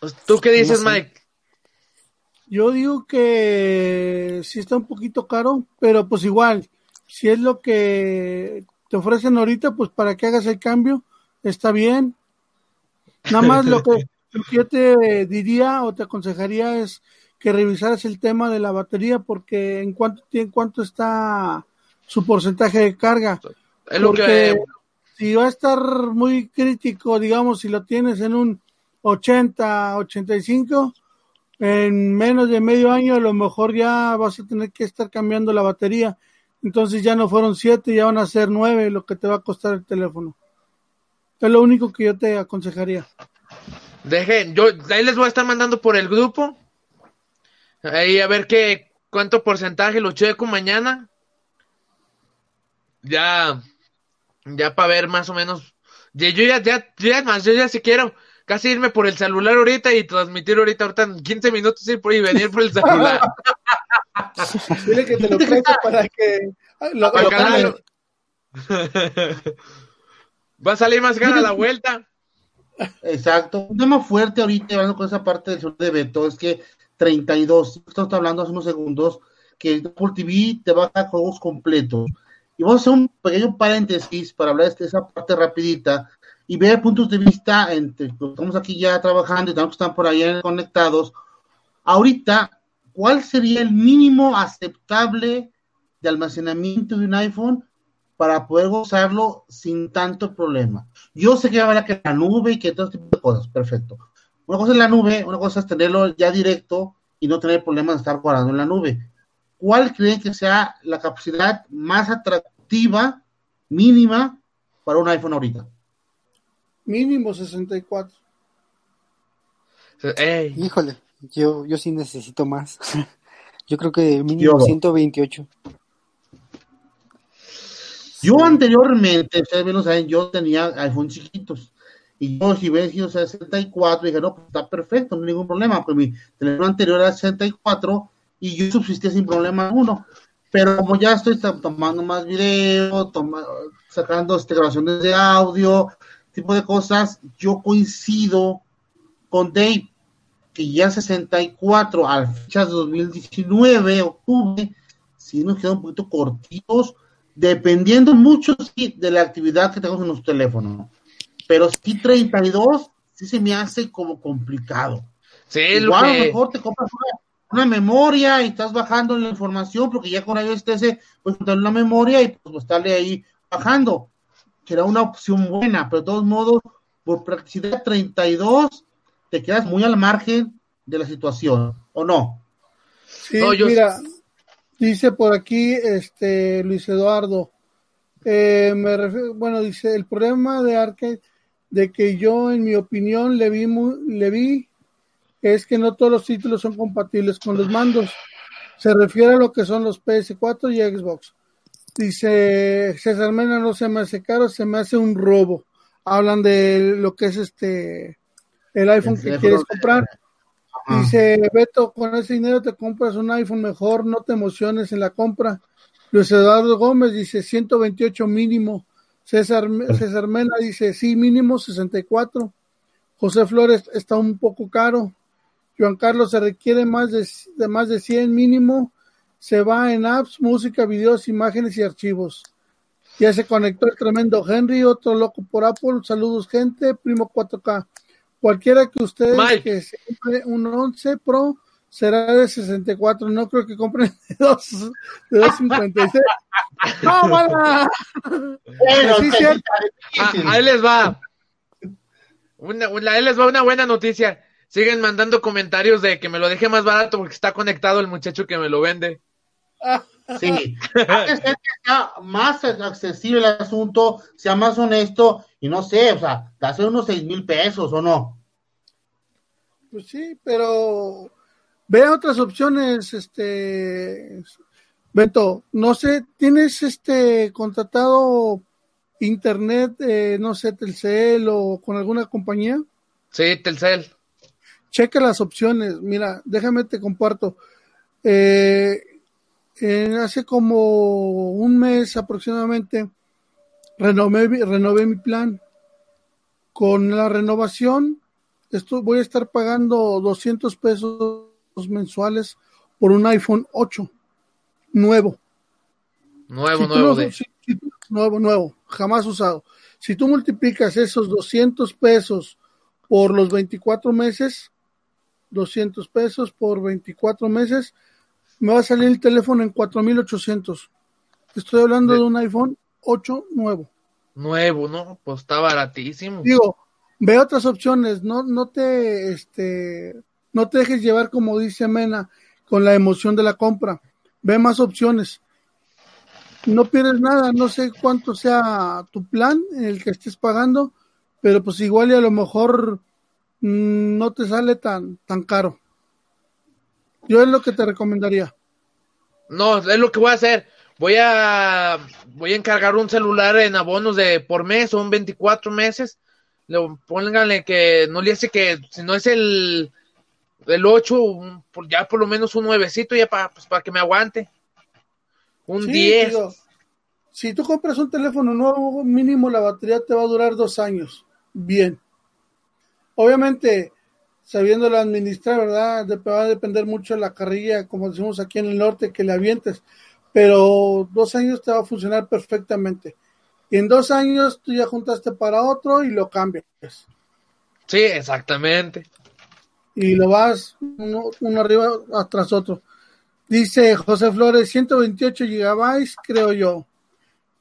Pues, ¿Tú qué dices, No sé. Mike? Yo digo que sí está un poquito caro, pero pues igual, si es lo que te ofrecen ahorita, pues para que hagas el cambio, está bien. Nada más lo que, lo que yo te diría o te aconsejaría es que revisaras el tema de la batería, porque en cuánto, en cuánto está su porcentaje de carga. Es lo Porque que si va a estar muy crítico, digamos, si lo tienes en un 80, 85, en menos de medio año a lo mejor ya vas a tener que estar cambiando la batería. Entonces ya no fueron 7, ya van a ser 9 lo que te va a costar el teléfono. Es lo único que yo te aconsejaría. Dejen, yo ahí les voy a estar mandando por el grupo. Ahí a ver qué cuánto porcentaje lo checo mañana. Ya, ya para ver más o menos. Yo ya, ya, ya, más, yo ya si quiero casi irme por el celular ahorita y transmitir ahorita, ahorita en 15 minutos ir por y venir por el celular. Dile que te lo preste para que lo, Para lo calarlo. Va a salir más cara la vuelta. Exacto. Un tema fuerte ahorita, hablando con esa parte del sur de Beto, es que 32, esto está hablando hace unos segundos, que Apple TV te baja juegos completos. Y vamos a hacer un pequeño paréntesis para hablar de esa parte rapidita y ver puntos de vista entre estamos aquí ya trabajando y también están por ahí conectados. Ahorita, ¿cuál sería el mínimo aceptable de almacenamiento de un iPhone para poder gozarlo sin tanto problema? Yo sé que haber que la nube y que todo tipo de cosas, perfecto. Una cosa es la nube, una cosa es tenerlo ya directo y no tener problemas de estar guardando en la nube. ¿Cuál creen que sea la capacidad más atractiva, mínima, para un iPhone ahorita? Mínimo 64. Ey, Híjole, yo, yo sí necesito más. Yo creo que mínimo Yo. 128. Yo anteriormente, ustedes bien lo saben, yo tenía iPhone chiquitos. Y yo, si hubiera sido 64, dije, no, pues está perfecto, no hay ningún problema, porque mi teléfono anterior era 64 y yo subsistía sin problema alguno. Pero como ya estoy to- tomando más video, toma- sacando este, grabaciones de audio, tipo de cosas, yo coincido con Dave, que ya 64 a fechas de 2019, octubre, sí nos quedan un poquito cortitos, dependiendo mucho sí, de la actividad que tenemos en nuestro teléfono. Pero sí 32, sí se me hace como complicado. sí, lo Igual a lo que. mejor te compras una, una memoria y estás bajando la información, porque ya con iOS 13 puedes contar una memoria y pues estarle ahí bajando. Será una opción buena, pero de todos modos, por practicidad 32, te quedas muy al margen de la situación, ¿o no? Sí, No, yo- mira, dice por aquí este Luis Eduardo, eh, me refiero- bueno, dice, el problema de Arcade, de que yo, en mi opinión, le vi, le vi, es que no todos los títulos son compatibles con los mandos. Se refiere a lo que son los PS4 y Xbox. Dice César Mena, no se me hace caro, se me hace un robo. Hablan de lo que es este el iPhone El que quieres comprar. Ajá. Dice Beto, con ese dinero te compras un iPhone mejor, no te emociones en la compra. Luis Eduardo Gómez dice 128 mínimo. César, César Mena dice sí, mínimo 64. José Flores está un poco caro. Juan Carlos se requiere más de, de más de 100 mínimo. Se va en apps, música, videos, imágenes y archivos. Ya se conectó el tremendo Henry, otro loco por Apple. Saludos, gente. Primo 4K. Cualquiera que ustedes Mike. que se compre un 11 Pro será de 64. No creo que compren de, dos, de 256. ¡No, mala! Bueno, Sí. Ah, ahí les va. Una, una- ahí les va una buena noticia. Siguen mandando comentarios de que me lo deje más barato porque está conectado el muchacho que me lo vende. Sí, ser que sea más accesible el asunto, sea más honesto y no sé, o sea, te hace unos seis mil pesos o no. Pues sí, pero vea otras opciones, este Beto, no sé, ¿tienes este contratado internet, eh, no sé, Telcel o con alguna compañía? Sí, Telcel. Checa las opciones, mira, déjame te comparto. Eh, hace como un mes aproximadamente renové, mi- renové mi plan. Con la renovación, esto, voy a estar pagando 200 pesos mensuales por un iPhone 8 nuevo. Nuevo, Si nuevo si- si nuevo, nuevo, jamás usado. Si tú multiplicas esos 200 pesos por los 24 meses, 200 pesos por 24 meses, me va a salir el teléfono en 4800. Estoy hablando De- de un iPhone 8 nuevo. Nuevo, ¿no? Pues está baratísimo. Digo, ve otras opciones, no, no te, este, no te dejes llevar como dice Mena con la emoción de la compra. Ve más opciones. No pierdes nada, no sé cuánto sea tu plan en el que estés pagando, pero pues igual y a lo mejor mm, no te sale tan, tan caro. Yo es lo que te recomendaría. No, es lo que voy a hacer. Voy a voy a encargar un celular en abonos de por mes, son 24 meses. Le pónganle que no le hace que si no es el el 8, un- por- ya por lo menos un nuevecito ya para pues, para que me aguante. Un Sí, 10. digo, si tú compras un teléfono nuevo, mínimo la batería te va a durar dos años. Bien. Obviamente, sabiéndolo administrar, ¿verdad? De- va a depender mucho de la carrilla, como decimos aquí en el norte, que le avientes. Pero dos años te va a funcionar perfectamente. Y en dos años tú ya juntaste para otro y lo cambias. Sí, exactamente. y lo vas uno, uno arriba tras otro. Dice José Flores, 128 gigabytes, creo yo.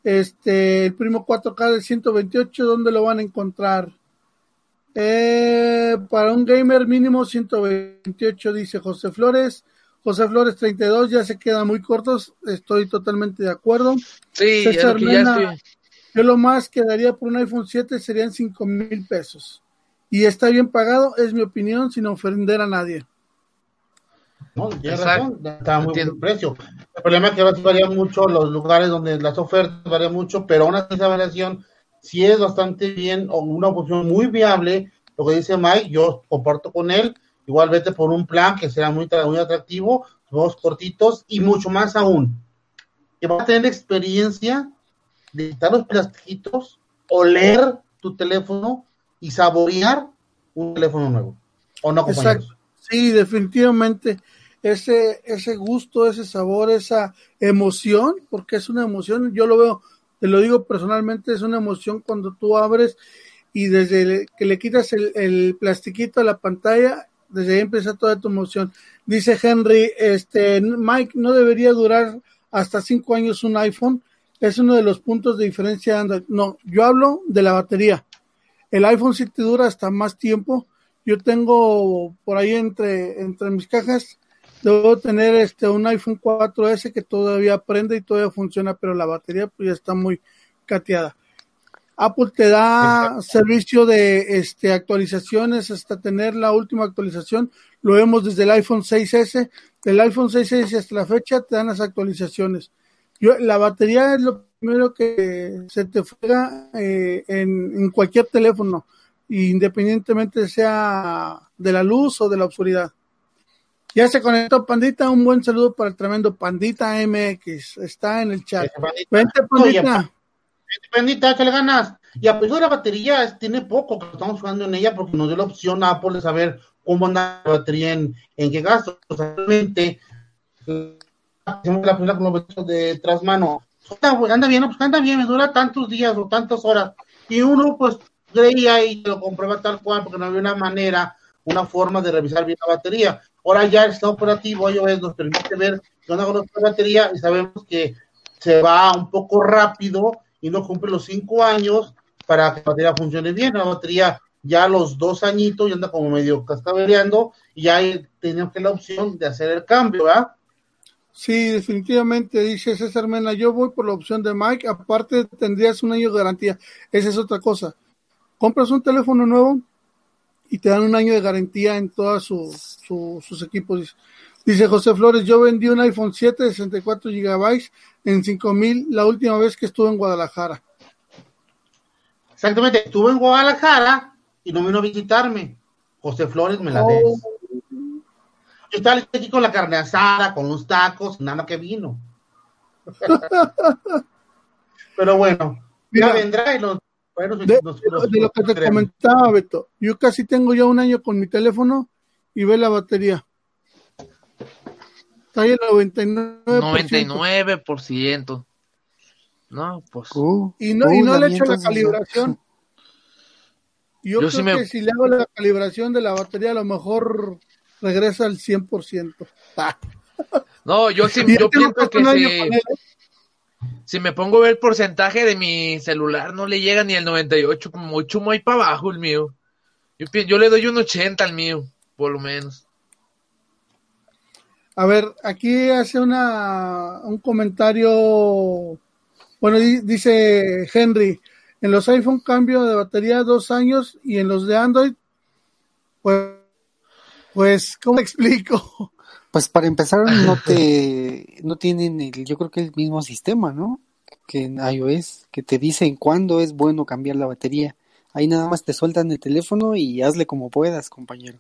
Este, el primo 4K de 128, ¿dónde lo van a encontrar? Eh, para un gamer mínimo 128, dice José Flores. José Flores 32 ya se quedan muy cortos, estoy totalmente de acuerdo. Sí, César lo que ya Mena, estoy. Yo lo más que daría por un iPhone 7 serían 5 mil pesos. Y está bien pagado, es mi opinión, sin ofender a nadie. No, tienes Exacto. razón, está muy Entiendo. buen precio. El problema es que ahora sí varía mucho los lugares donde las ofertas varían mucho, pero aún así esa variación sí es bastante bien o una opción muy viable. Lo que dice Mike, yo comparto con él. Igual vete por un plan que sea muy, muy atractivo, juegos cortitos y mucho más aún. Que vas a tener experiencia de quitar los plastiquitos, oler tu teléfono y saborear un teléfono nuevo. ¿O no, compañeros? Exacto. Sí, definitivamente. Ese, ese gusto, ese sabor, esa emoción, porque es una emoción, yo lo veo, te lo digo personalmente, es una emoción cuando tú abres y desde que le quitas el, el plastiquito a la pantalla, desde ahí empieza toda tu emoción. Dice Henry, este, Mike, no debería durar hasta cinco años un iPhone, es uno de los puntos de diferencia de Android. No, yo hablo de la batería. El iPhone sí te dura hasta más tiempo. Yo tengo por ahí entre, entre mis cajas, debo tener este un iPhone 4S que todavía prende y todavía funciona, pero la batería pues ya está muy cateada. Apple te da servicio de este actualizaciones hasta tener la última actualización. Lo vemos desde el iPhone 6S. Del iPhone 6S hasta la fecha te dan las actualizaciones. Yo, la batería es lo primero que se te fuega eh, en, en cualquier teléfono, independientemente sea de la luz o de la oscuridad. Ya se conectó Pandita, un buen saludo para el tremendo Pandita MX, está en el chat. Vente Pandita. Pandita, échale ganas. Y a pesar de la batería, tiene poco que estamos jugando en ella porque nos dio la opción a Apple de saber cómo anda la batería en, en qué gasto. O sea, realmente, la primera con los de trasmano, anda bien, pues anda bien, me dura tantos días o tantas horas. Y uno, pues, creía y lo comprueba tal cual porque no había una manera, una forma de revisar bien la batería. Ahora ya está operativo iOS nos permite ver qué onda con nuestra batería y sabemos que se va un poco rápido y no cumple los cinco años para que la batería funcione bien. La batería ya a los dos añitos ya anda como medio cascabeleando y ya tenemos que la opción de hacer el cambio, ¿verdad? Sí, definitivamente, dice César Mena, yo voy por la opción de Mike, aparte tendrías un año de garantía, esa es otra cosa. Compras un teléfono nuevo, y te dan un año de garantía en todos sus equipos. Dice José Flores, yo vendí un iPhone 7 de 64 GB en 5000 la última vez que estuve en Guadalajara. Exactamente, estuve en Guadalajara y no vino a visitarme. José Flores me la oh. des. Yo estaba aquí con la carne asada, con los tacos, nada que vino. Pero bueno, ya vendrá y los de, lo que te comentaba, Beto, yo casi tengo ya un año con mi teléfono y ve la batería. Está ahí el 99%. 99%. No, pues. Uh, y no, y no le he hecho la calibración. Yo, creo que si le hago la calibración de la batería, a lo mejor regresa al 100%. no, yo sí, yo pienso que si, si me pongo a ver el porcentaje de mi celular, no le llega ni al 98, como mucho muy para abajo el mío. Yo, yo le doy un 80 al mío, por lo menos. A ver, aquí hace una, un comentario, bueno, dice Henry, en los iPhone cambio de batería dos años y en los de Android, pues, pues, ¿cómo explico? Pues para empezar no te no tienen el, yo creo que el mismo sistema, ¿no? Que en iOS, que te dicen cuándo es bueno cambiar la batería. Ahí nada más te sueltan el teléfono y hazle como puedas, compañero.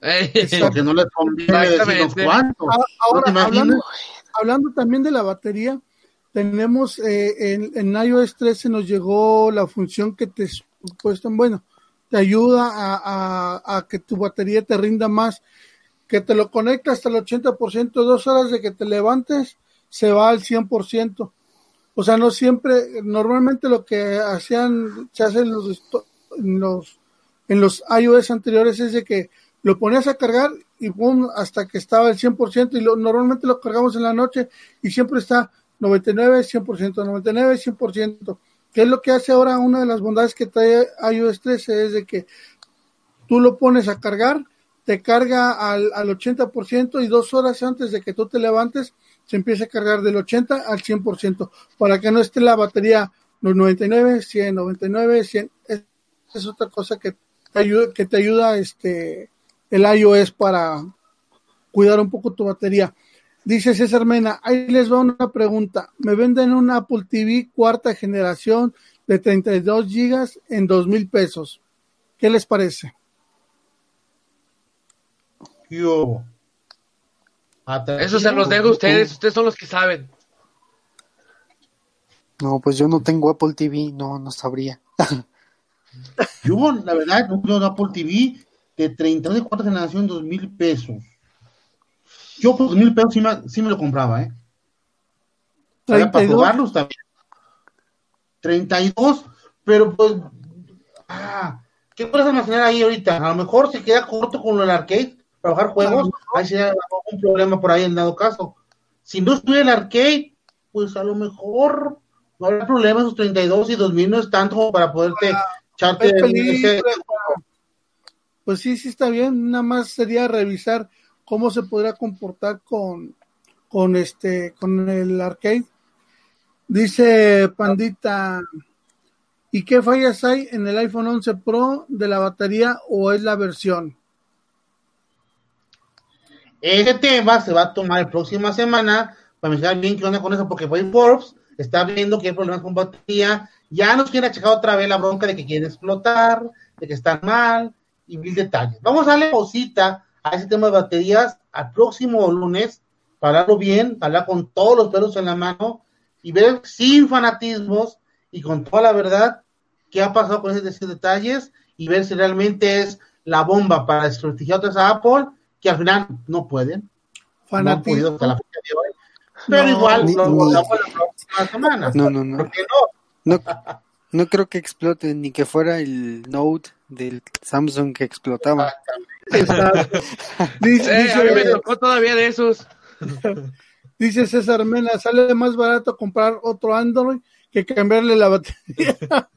Porque no les conviene decirnos cuánto. Ah, ahora, hablando, también de la batería, tenemos eh, en, en, iOS 13 nos llegó la función que te puesto bueno, te ayuda a, a, a que tu batería te rinda más que te lo conecta hasta el 80%, dos horas de que te levantes, se va al 100%. O sea, no siempre, normalmente lo que hacían, se hace en los, en los, en los iOS anteriores es de que lo ponías a cargar y boom, hasta que estaba el 100% y lo, normalmente lo cargamos en la noche y siempre está 99, 100%, 99, 100%. ¿Qué es lo que hace ahora? Una de las bondades que trae iOS 13 es de que tú lo pones a cargar te carga al, al 80% y dos horas antes de que tú te levantes se empieza a cargar del 80 al 100% para que no esté la batería los 99, 100, 99, 100. Es, es otra cosa que te ayuda, que te ayuda este, el iOS para cuidar un poco tu batería. Dice César Mena, ahí les va una pregunta. Me venden un Apple TV cuarta generación de 32 gigas en dos mil pesos. ¿Qué les parece? Eso se los dejo a ustedes, ustedes son los que saben. No, pues yo no tengo Apple TV, no, no sabría. yo, la verdad, no tengo Apple TV de 34 generación, dos mil pesos. Yo por dos mil pesos sí me, lo compraba, ¿eh? Para, probarlos también. 32, pero pues, ah, ¿qué puedes almacenar ahí ahorita? A lo mejor se queda corto con el arcade, trabajar juegos, ahí sería un problema por ahí en dado caso. Si no estuviera el arcade, pues a lo mejor no habrá problema, esos 32 y 2000 no es tanto para poderte echarte Pues sí, sí está bien, nada más sería revisar cómo se podría comportar con, con este, con el arcade. Dice Pandita, ¿y qué fallas hay en el iPhone 11 Pro de la batería o es la versión? Ese tema se va a tomar la próxima semana para mencionar bien qué onda con eso, porque fue Forbes está viendo que hay problemas con batería, ya nos quiere checar otra vez la bronca de que quieren explotar, de que están mal, y mil detalles. Vamos a darle pausita a ese tema de baterías al próximo lunes para hablarlo bien, hablar con todos los pelos en la mano y ver sin fanatismos y con toda la verdad qué ha pasado con esos detalles y ver si realmente es la bomba para desprestigiar a Apple, que al final no pueden. Fanatismo. No hasta la fecha de hoy. Pero No, igual ni- lo ni- abordamos la próxima semana. No, no, no. ¿Por qué no? No, no creo que explote, ni que fuera el Note del Samsung que explotaba. Exacto. Dice, Eh, a mí me dice, tocó todavía de esos. dice César Mena, sale más barato comprar otro Android que cambiarle la batería.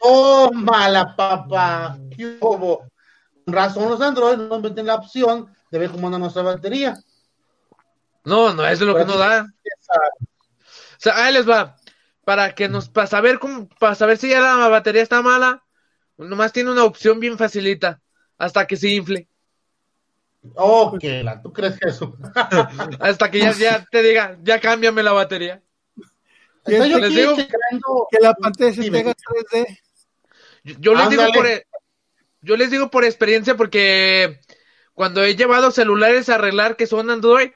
Tómala, papá. ¿Qué hubo? Con razón los Android no meten la opción de ver cómo anda nuestra batería. No, no, eso es lo que no da. O sea, ahí les va. Para que nos, para saber cómo, para saber si ya la batería está mala, nomás tiene una opción bien facilita, hasta que se infle, Ok, la, ¿tú crees que eso? hasta que ya, ya te diga, ya cámbiame la batería. Yo Les digo Que la pantalla se Dime. te haga 3D. Yo, yo les digo por, e- yo les digo por experiencia porque cuando he llevado celulares a arreglar que son Android,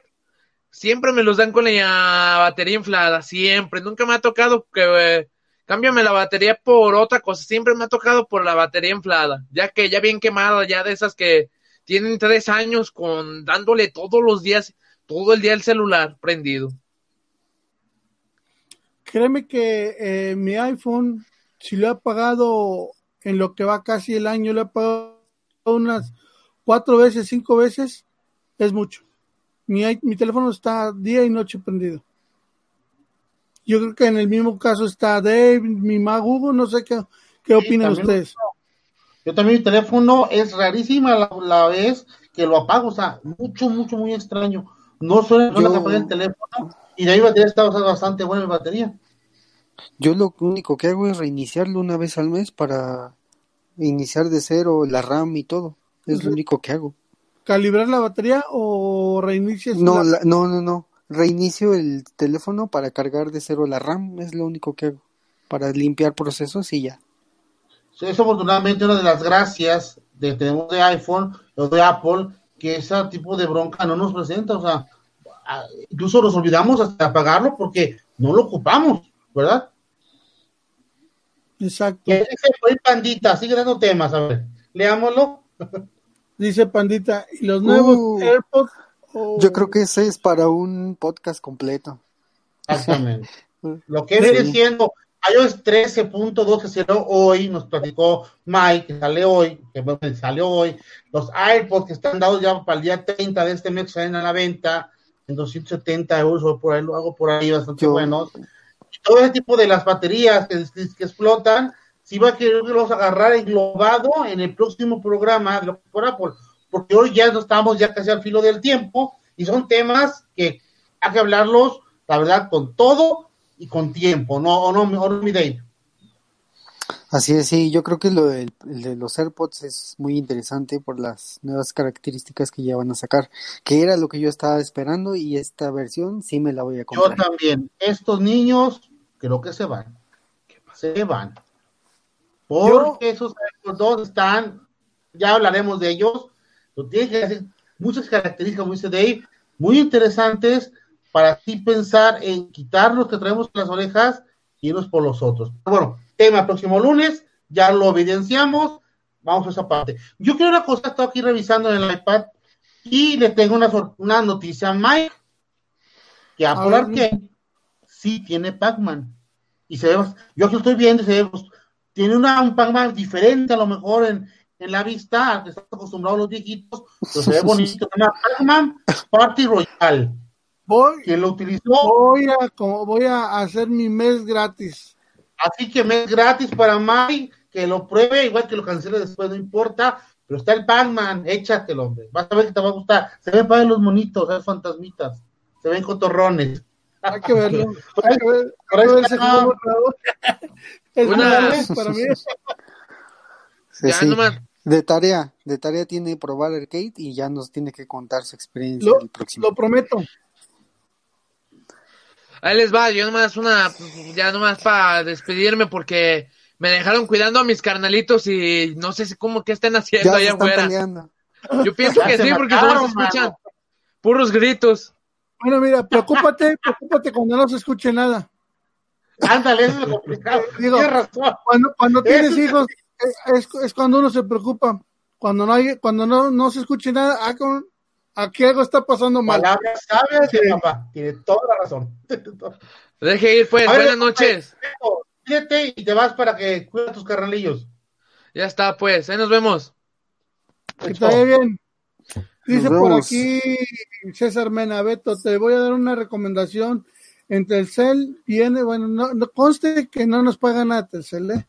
siempre me los dan con la batería inflada, siempre. Nunca me ha tocado que eh, cámbiame la batería por otra cosa, siempre me ha tocado por la batería inflada, ya que ya bien quemada, ya de esas que tienen tres años con dándole todos los días, todo el día el celular prendido. Créeme que eh, mi iPhone, si lo he pagado en lo que va casi el año, lo he pagado unas cuatro veces, cinco veces, es mucho. Mi, mi teléfono está día y noche prendido. Yo creo que en el mismo caso está Dave, mi mag Hugo, no sé qué, qué opinan ustedes. Yo también mi teléfono es rarísima la, la vez que lo apago, o sea, mucho, mucho, muy extraño. No suele no Yo- apagué el teléfono y de ahí batería está bastante buena mi batería. Yo lo único que hago es reiniciarlo una vez al mes para iniciar de cero la RAM y todo. Es lo único que hago. ¿Calibrar la batería o reinicias? No, la- la- no, no, no. Reinicio el teléfono para cargar de cero la RAM. Es lo único que hago. Para limpiar procesos y ya. Sí, Es afortunadamente una de las gracias de tenemos de iPhone o de Apple que ese tipo de bronca no nos presenta, o sea, incluso nos olvidamos hasta apagarlo porque no lo ocupamos, ¿verdad? Exacto. Dice Pandita, sigue dando temas, a ver, leámoslo. Dice Pandita, ¿y los nuevos Uh. AirPods? Yo creo que ese es para un podcast completo. Exactamente. Lo que Sí. sigue siendo iOS 13.2 que salió hoy, nos platicó Mike, que sale hoy, que salió hoy, los AirPods que están dados ya para el día 30 de este mes que salen a la venta en 270 euros o por ahí, lo hago por ahí bastante Yo- buenos. Todo ese tipo de las baterías que, explotan, si va a querer que los agarrar englobado en el próximo programa de lo por Apple, porque hoy ya no estamos ya casi al filo del tiempo y son temas que hay que hablarlos, la verdad, con todo y con tiempo, no, o no, o no mi Dave. Así es, sí, yo creo que lo el de los AirPods es muy interesante por las nuevas características que ya van a sacar, que era lo que yo estaba esperando y esta versión sí me la voy a Yo comprar. también, estos niños creo que se van, se van, porque esos dos están, ya hablaremos de ellos, pero tienen que hacer muchas características, como dice Dave, muy interesantes para así pensar en quitar los que traemos en las orejas y irnos por los otros. Bueno, tema próximo lunes, ya lo evidenciamos, vamos a esa parte. Yo quiero una cosa, estoy aquí revisando en el iPad y le tengo una, una noticia a Mike, que A ver. Arcade sí tiene Pac-Man. Y se ve, yo aquí estoy viendo se ve, pues, tiene una, un Pac-Man diferente a lo mejor en, en la vista, que están acostumbrados los viejitos, pero se ve bonito. Se llama Pac-Man Party Royale. Voy, Quien lo utilizó, voy a, como voy a hacer mi mes gratis. así que me es gratis para Mike, que lo pruebe, igual que lo cancele después, no importa. Pero está el Pac-Man, échatelo, hombre. Vas a ver que te va a gustar. Se ven para los monitos, esas fantasmitas. Se ven cotorrones. Hay que verlo. Hay que ver, Por hay que ahí ver está. ese juego nuevo. Es Una- para mí. Sí, Ya sí. nomás. De tarea, de tarea tiene probar arcade y ya nos tiene que contar su experiencia Lo, el próximo. lo prometo. Ahí les va, yo nomás una, ya nomás para despedirme porque me dejaron cuidando a mis carnalitos y no sé si cómo que estén haciendo ya allá están afuera. peleando. Yo pienso Ya que sí, porque solo se escuchan puros gritos. Bueno, mira, preocúpate, preocúpate cuando no se escuche nada. Ándale, eso es lo complicado. Digo, Tienes razón. Cuando, cuando tienes Eso- hijos, es, es cuando uno se preocupa. Cuando no hay, cuando no, no se escuche nada, ah, aquí algo está pasando mal. Palabras sabias papá. Tiene toda la razón. Deje ir, pues. Ver, Buenas noches. Fíjate y te vas para que cuida tus carnalillos. Ya está, pues. Ahí nos vemos. Que te vaya bien. Dice por aquí César Mena, Beto, te voy a dar una recomendación. En Telcel viene, bueno, no, no conste que no nos paga nada Telcel, ¿eh?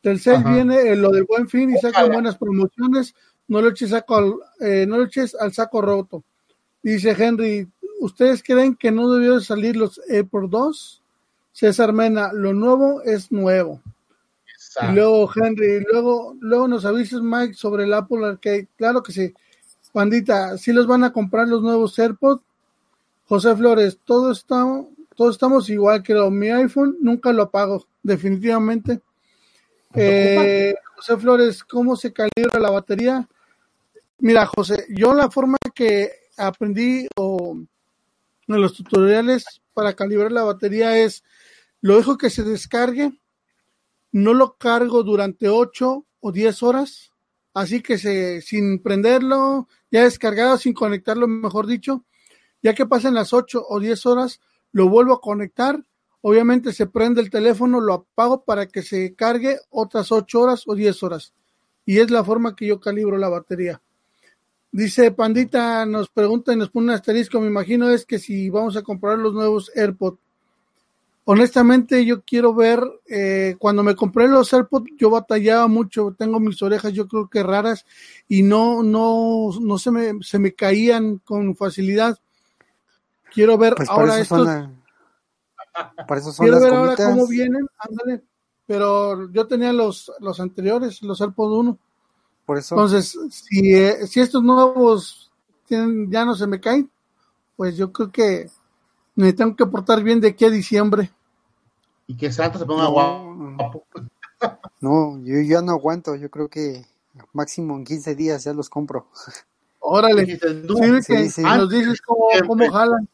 Telcel Ajá. viene eh, lo del buen fin y saca Ojalá. buenas promociones, no lo eches, saco al, eh, no lo eches al saco roto. Dice Henry, ¿ustedes creen que no debió de salir los AirPods 2? César Mena, lo nuevo es nuevo. Y luego Henry, luego, luego nos avisas Mike sobre el Apple Arcade. Claro que sí. Pandita, ¿sí los van a comprar los nuevos AirPods? José Flores, todos estamos, todos estamos igual, creo. Mi iPhone nunca lo apago, definitivamente. Eh, José Flores, ¿cómo se calibra la batería? Mira, José, yo la forma que aprendí o en los tutoriales para calibrar la batería es lo dejo que se descargue, no lo cargo durante 8 o 10 horas, así que se, sin prenderlo, ya descargado, sin conectarlo, mejor dicho, ya que pasen las 8 o 10 horas, lo vuelvo a conectar, obviamente se prende el teléfono, lo apago para que se cargue otras 8 horas o 10 horas, y es la forma que yo calibro la batería. Dice Pandita, nos pregunta y nos pone un asterisco, me imagino es que si vamos a comprar los nuevos AirPods. Honestamente, yo quiero ver, eh, cuando me compré los AirPods, yo batallaba mucho, tengo mis orejas yo creo que raras y no, no, no se me, se me caían con facilidad. Quiero ver Pues ahora eso son, estos, la- para eso son quiero las ver ahora cómo vienen, ándale. Pero yo tenía los, los anteriores, los AirPods 1. Por eso, Entonces, si, eh, si estos nuevos tienen- ya no se me caen, pues yo creo que me tengo que portar bien de aquí a diciembre. Y que Santa se ponga No. guapo. no, yo ya no aguanto. Yo creo que máximo en 15 días ya los compro. Órale. Sí, sí, que sí. nos dices cómo, cómo jalan.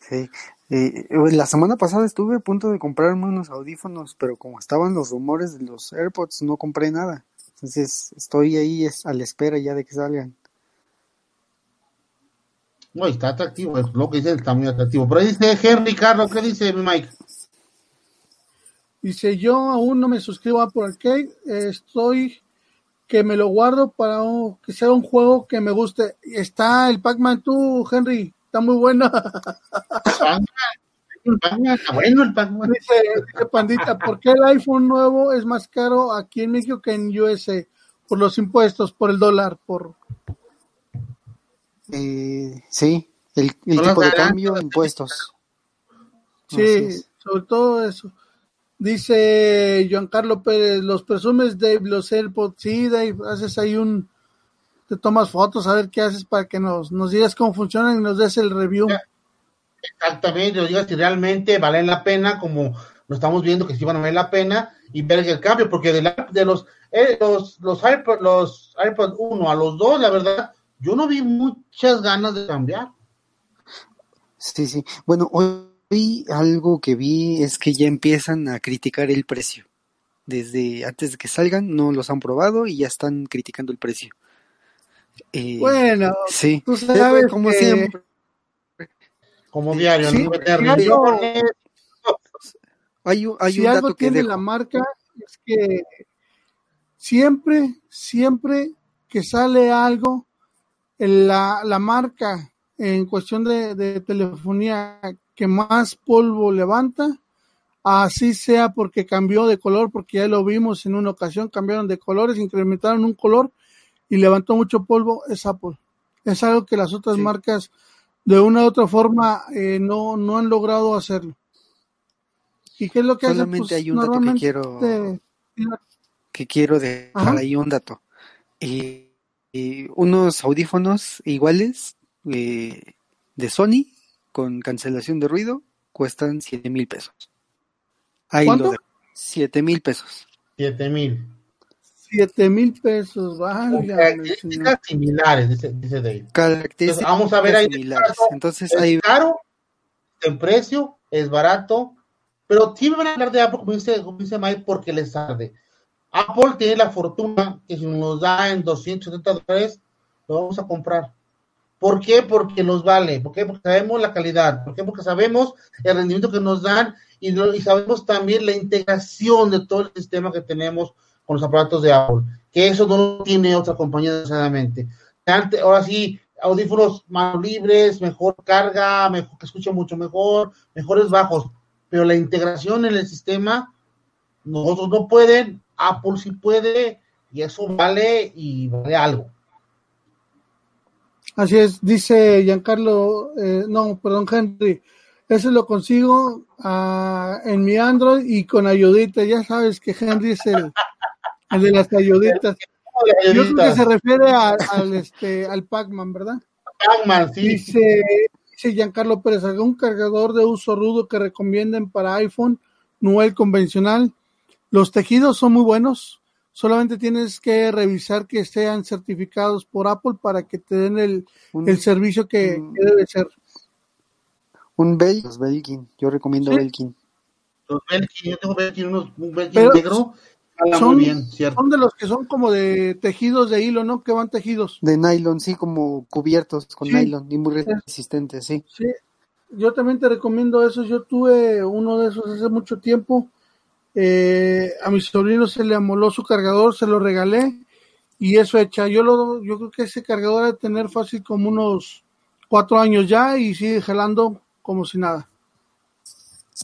Sí. Eh, la semana pasada estuve a punto de comprarme unos audífonos, pero como estaban los rumores de los AirPods, no compré nada. Entonces estoy ahí a la espera ya de que salgan. No, está atractivo, es lo que dice, está muy atractivo. Pero dice Henry Carlos, ¿qué dice mi Mike? Dice, yo aún no me suscribo a Apple Arcade, estoy que me lo guardo para un- que sea un juego que me guste. Está el Pac-Man tú, Henry, está muy bueno. Está bueno el Pac-Man. dice, dice Pandita, ¿por qué el iPhone nuevo es más caro aquí en México que en USA? Por los impuestos, por el dólar, por... Eh, sí, el, el tipo de cambio, impuestos. Sí, sobre todo eso. Dice Giancarlo Pérez, los presumes Dave, los AirPods, sí Dave, haces ahí un, te tomas fotos a ver qué haces para que nos, nos digas cómo funcionan y nos des el review. Exactamente, nos digas si realmente valen la pena, como lo estamos viendo que sí van a valer la pena, y ver el cambio, porque de, la- de los, eh, los, los, iPod, los iPod 1 a los 2, la verdad, yo no vi muchas ganas de cambiar. Sí, sí. Bueno, hoy algo que vi es que ya empiezan a criticar el precio. Desde antes de que salgan, no los han probado y ya están criticando el precio. Eh, Bueno, sí, tú Pero sabes como que- siempre. Como diario, Sí, no sí, algo-. Hay, un- hay si un algo dato que tiene dejo. la marca es que siempre, siempre que sale algo, la, la marca en cuestión de, de telefonía que más polvo levanta, así sea porque cambió de color, porque ya lo vimos en una ocasión, cambiaron de colores, incrementaron un color y levantó mucho polvo, es Apple. Es algo que las otras Sí. marcas de una u otra forma eh, no, no han logrado hacerlo. ¿Y qué es lo que? Solamente Pues, hay un dato que quiero que quiero dejar Ajá. ahí un dato. Eh, eh, unos audífonos iguales eh, de Sony con cancelación de ruido cuestan siete mil pesos. Ahí ¿Cuánto? lo dejo. Siete mil pesos. Siete mil. siete mil pesos, señor. Características similares, dice, dice Dave. Características Entonces, vamos a ver ahí. similares. Entonces Es ahí caro, en precio, es barato, pero sí me van a hablar de Apple, como dice, como dice Mike, porque les tarde. Apple tiene la fortuna que si nos da en 270 dólares, lo vamos a comprar. ¿Por qué? Porque nos vale. ¿Por qué? Porque sabemos la calidad. ¿Por qué? Porque sabemos el rendimiento que nos dan y, sabemos también la integración de todo el sistema que tenemos con los aparatos de Apple. Que eso no tiene otra compañía necesariamente. Ahora sí, audífonos manos libres, mejor carga, mejor, que escucha mucho mejor, mejores bajos. Pero la integración en el sistema, nosotros no pueden, Apple sí puede, y eso vale y vale algo. Así es, dice Giancarlo, eh, no, perdón, Henry, ese lo consigo ah, en mi Android y con ayudita, ya sabes que Henry es el, el de las ayuditas. Yo creo que se refiere a- al, este, al Pac-Man, ¿verdad? Pac-Man, sí. Dice, dice Giancarlo Pérez, algún cargador de uso rudo que recomienden para iPhone, no el convencional. Los tejidos son muy buenos, solamente tienes que revisar que sean certificados por Apple para que te den el, un, el servicio que, Mm. que debe ser. un Bel- los Belkin. Yo recomiendo Sí. Belkin. Los Belkin, yo tengo Belkin, unos, un Belkin Pero negro, son- muy bien, cierto. Son de los que son como de tejidos de hilo, ¿no? Que van tejidos. De nylon, sí, como cubiertos con Sí. nylon y muy resistentes, sí. Sí, yo también te recomiendo esos. Yo tuve uno de esos hace mucho tiempo. Eh, a mi sobrino se le amoló su cargador, se lo regalé y eso hecha. Yo lo, yo creo que ese cargador debe tener fácil como unos cuatro años ya y sigue jalando como si nada.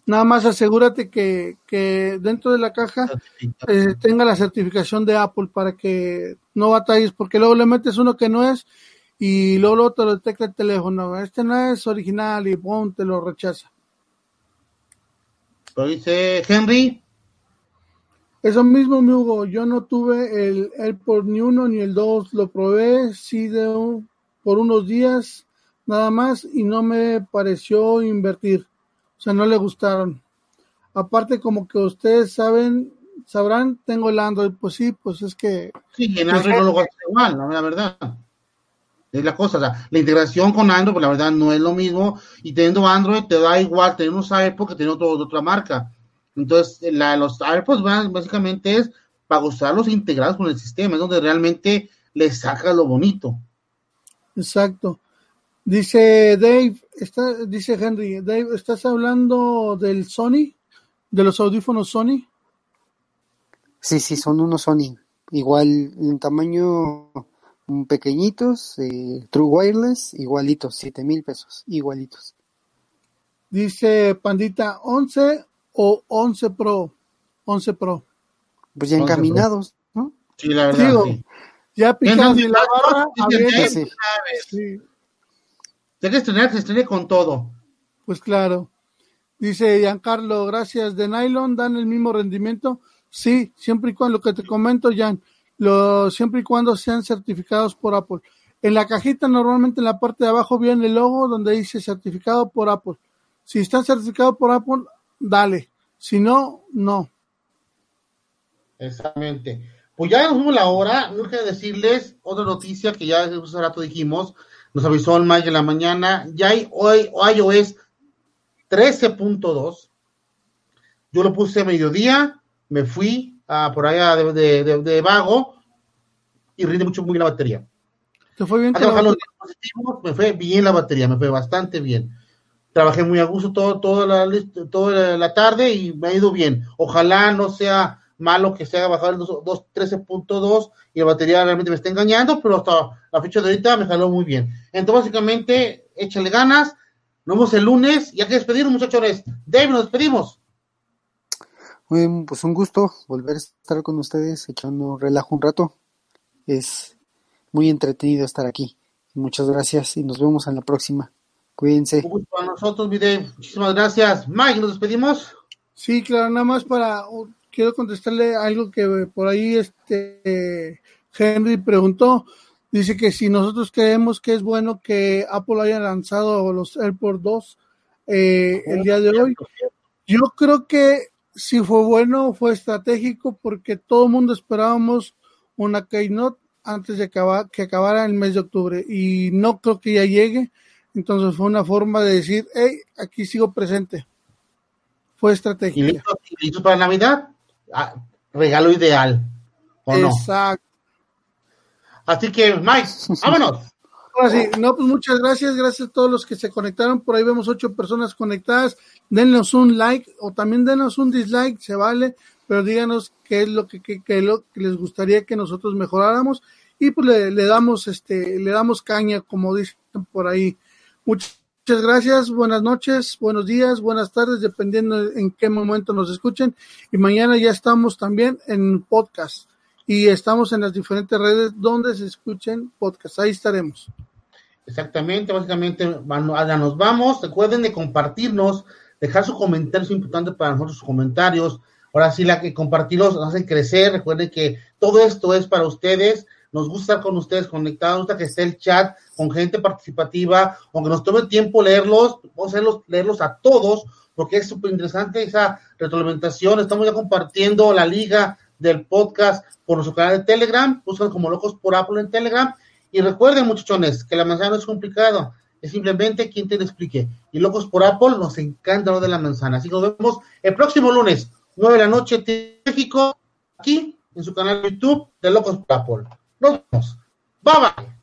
Nada más asegúrate que, que dentro de la caja eh, tenga la certificación de Apple para que no batalles, porque luego le metes uno que no es y luego, luego te lo detecta el teléfono. Este no es original y pum, te lo rechaza. Pero dice Henry, Eso mismo, mi Hugo, yo no tuve el AirPod ni uno ni el dos, lo probé sí de un- por unos días nada más y no me pareció invertir, o sea, no le gustaron. Aparte, como que ustedes saben, sabrán, tengo el Android, pues sí, pues es que sí, en Android no lo gastas igual, la verdad. Es la cosa, o sea, la integración con Android, pues la verdad no es lo mismo, y teniendo Android te da igual tener unos AirPods que tener otro otra marca. Entonces, la, los AirPods básicamente es para usarlos integrados con el sistema, es donde realmente le sacas lo bonito. Exacto. Dice Dave, está, dice Henry, Dave, ¿estás hablando del Sony? ¿De los audífonos Sony? Sí, sí, son unos Sony. Igual en tamaño pequeñitos, eh, True Wireless, igualitos, siete mil pesos, igualitos. Dice Pandita, 11 o 11 Pro. 11 Pro. Pues ya 11 Pro. encaminados, ¿no? Sí, la verdad. Digo, sí. Ya picados la barra, a sí, ver, sí. Hay que estrenar, que se estrene con todo. pues claro. Dice Giancarlo, gracias. ¿De nylon dan el mismo rendimiento? Sí, siempre y cuando, lo que te comento, Jan, lo, siempre y cuando sean certificados por Apple. En la cajita, normalmente en la parte de abajo viene el logo donde dice certificado por Apple. Si está certificado por Apple, dale. Si no, no. Exactamente. Pues ya nos fuimos la hora. No quiero decirles otra noticia que ya hace rato dijimos. Nos avisó el Mike en la mañana. Ya hay hoy iOS 13.2. Yo lo puse a mediodía. Me fui a por allá de, de- de- de vago y rinde mucho muy bien la batería. ¿Te fue bien? Los dispositivos, me fue bien la batería, me fue bastante bien. Trabajé muy a gusto todo, toda, la, toda la, tarde y me ha ido bien. Ojalá no sea malo que se haga bajar el 2 2 13.2 y la batería realmente me está engañando, pero hasta la fecha de ahorita me jaló muy bien. Entonces, básicamente, échale ganas. Nos vemos el lunes y hay que despedirnos, muchachones. Dave, nos despedimos. Muy bien, pues un gusto volver a estar con ustedes, echando relajo un rato. Es muy entretenido estar aquí. Muchas gracias y nos vemos en la próxima. Cuídense. Un gusto para nosotros, mi Dave. Muchísimas gracias. Mike, nos despedimos. Sí, claro, nada más para uh, quiero contestarle algo que por ahí este Henry preguntó. Dice que si nosotros creemos que es bueno que Apple haya lanzado los AirPods 2 eh, el día de hoy, yo creo que si fue bueno, fue estratégico porque todo el mundo esperábamos una keynote antes de acabar, que acabara el mes de octubre y no creo que ya llegue. Entonces fue una forma de decir, hey, aquí sigo presente. Fue ¿Y estrategia. y listo para Navidad? Ah, regalo ideal. ¿O no? Exacto. Así que, Mike, vámonos. Ahora sí, no, pues muchas gracias, gracias a todos los que se conectaron. Por ahí vemos ocho personas conectadas. Denos un like o también denos un dislike, se vale, pero díganos qué es lo que, qué- qué es lo que les gustaría que nosotros mejoráramos y pues le, le damos este, le damos caña, como dicen por ahí. Muchas gracias, buenas noches, buenos días, buenas tardes, dependiendo en qué momento nos escuchen. Y mañana ya estamos también en podcast y estamos en las diferentes redes donde se escuchen podcasts. Ahí estaremos. Exactamente, básicamente allá nos vamos. Recuerden de compartirnos, dejar su comentario, es importante para nosotros sus comentarios. Ahora sí, la que compartirlos nos crecer. Recuerden que todo esto es para ustedes. Nos gusta estar con ustedes conectados, nos gusta que esté el chat con gente participativa, aunque nos tome tiempo leerlos, vamos a leerlos, a todos, porque es súper interesante esa retroalimentación. Estamos ya compartiendo la liga del podcast por nuestro canal de Telegram, buscan como locos por Apple en Telegram. Y recuerden, muchachones, que la manzana no es complicado, es simplemente quien te explique. Y locos por Apple, nos encanta lo de la manzana. Así que nos vemos el próximo lunes, 9 de la noche, México, aquí en su canal de YouTube de Locos por Apple. Nos vemos. Bye bye.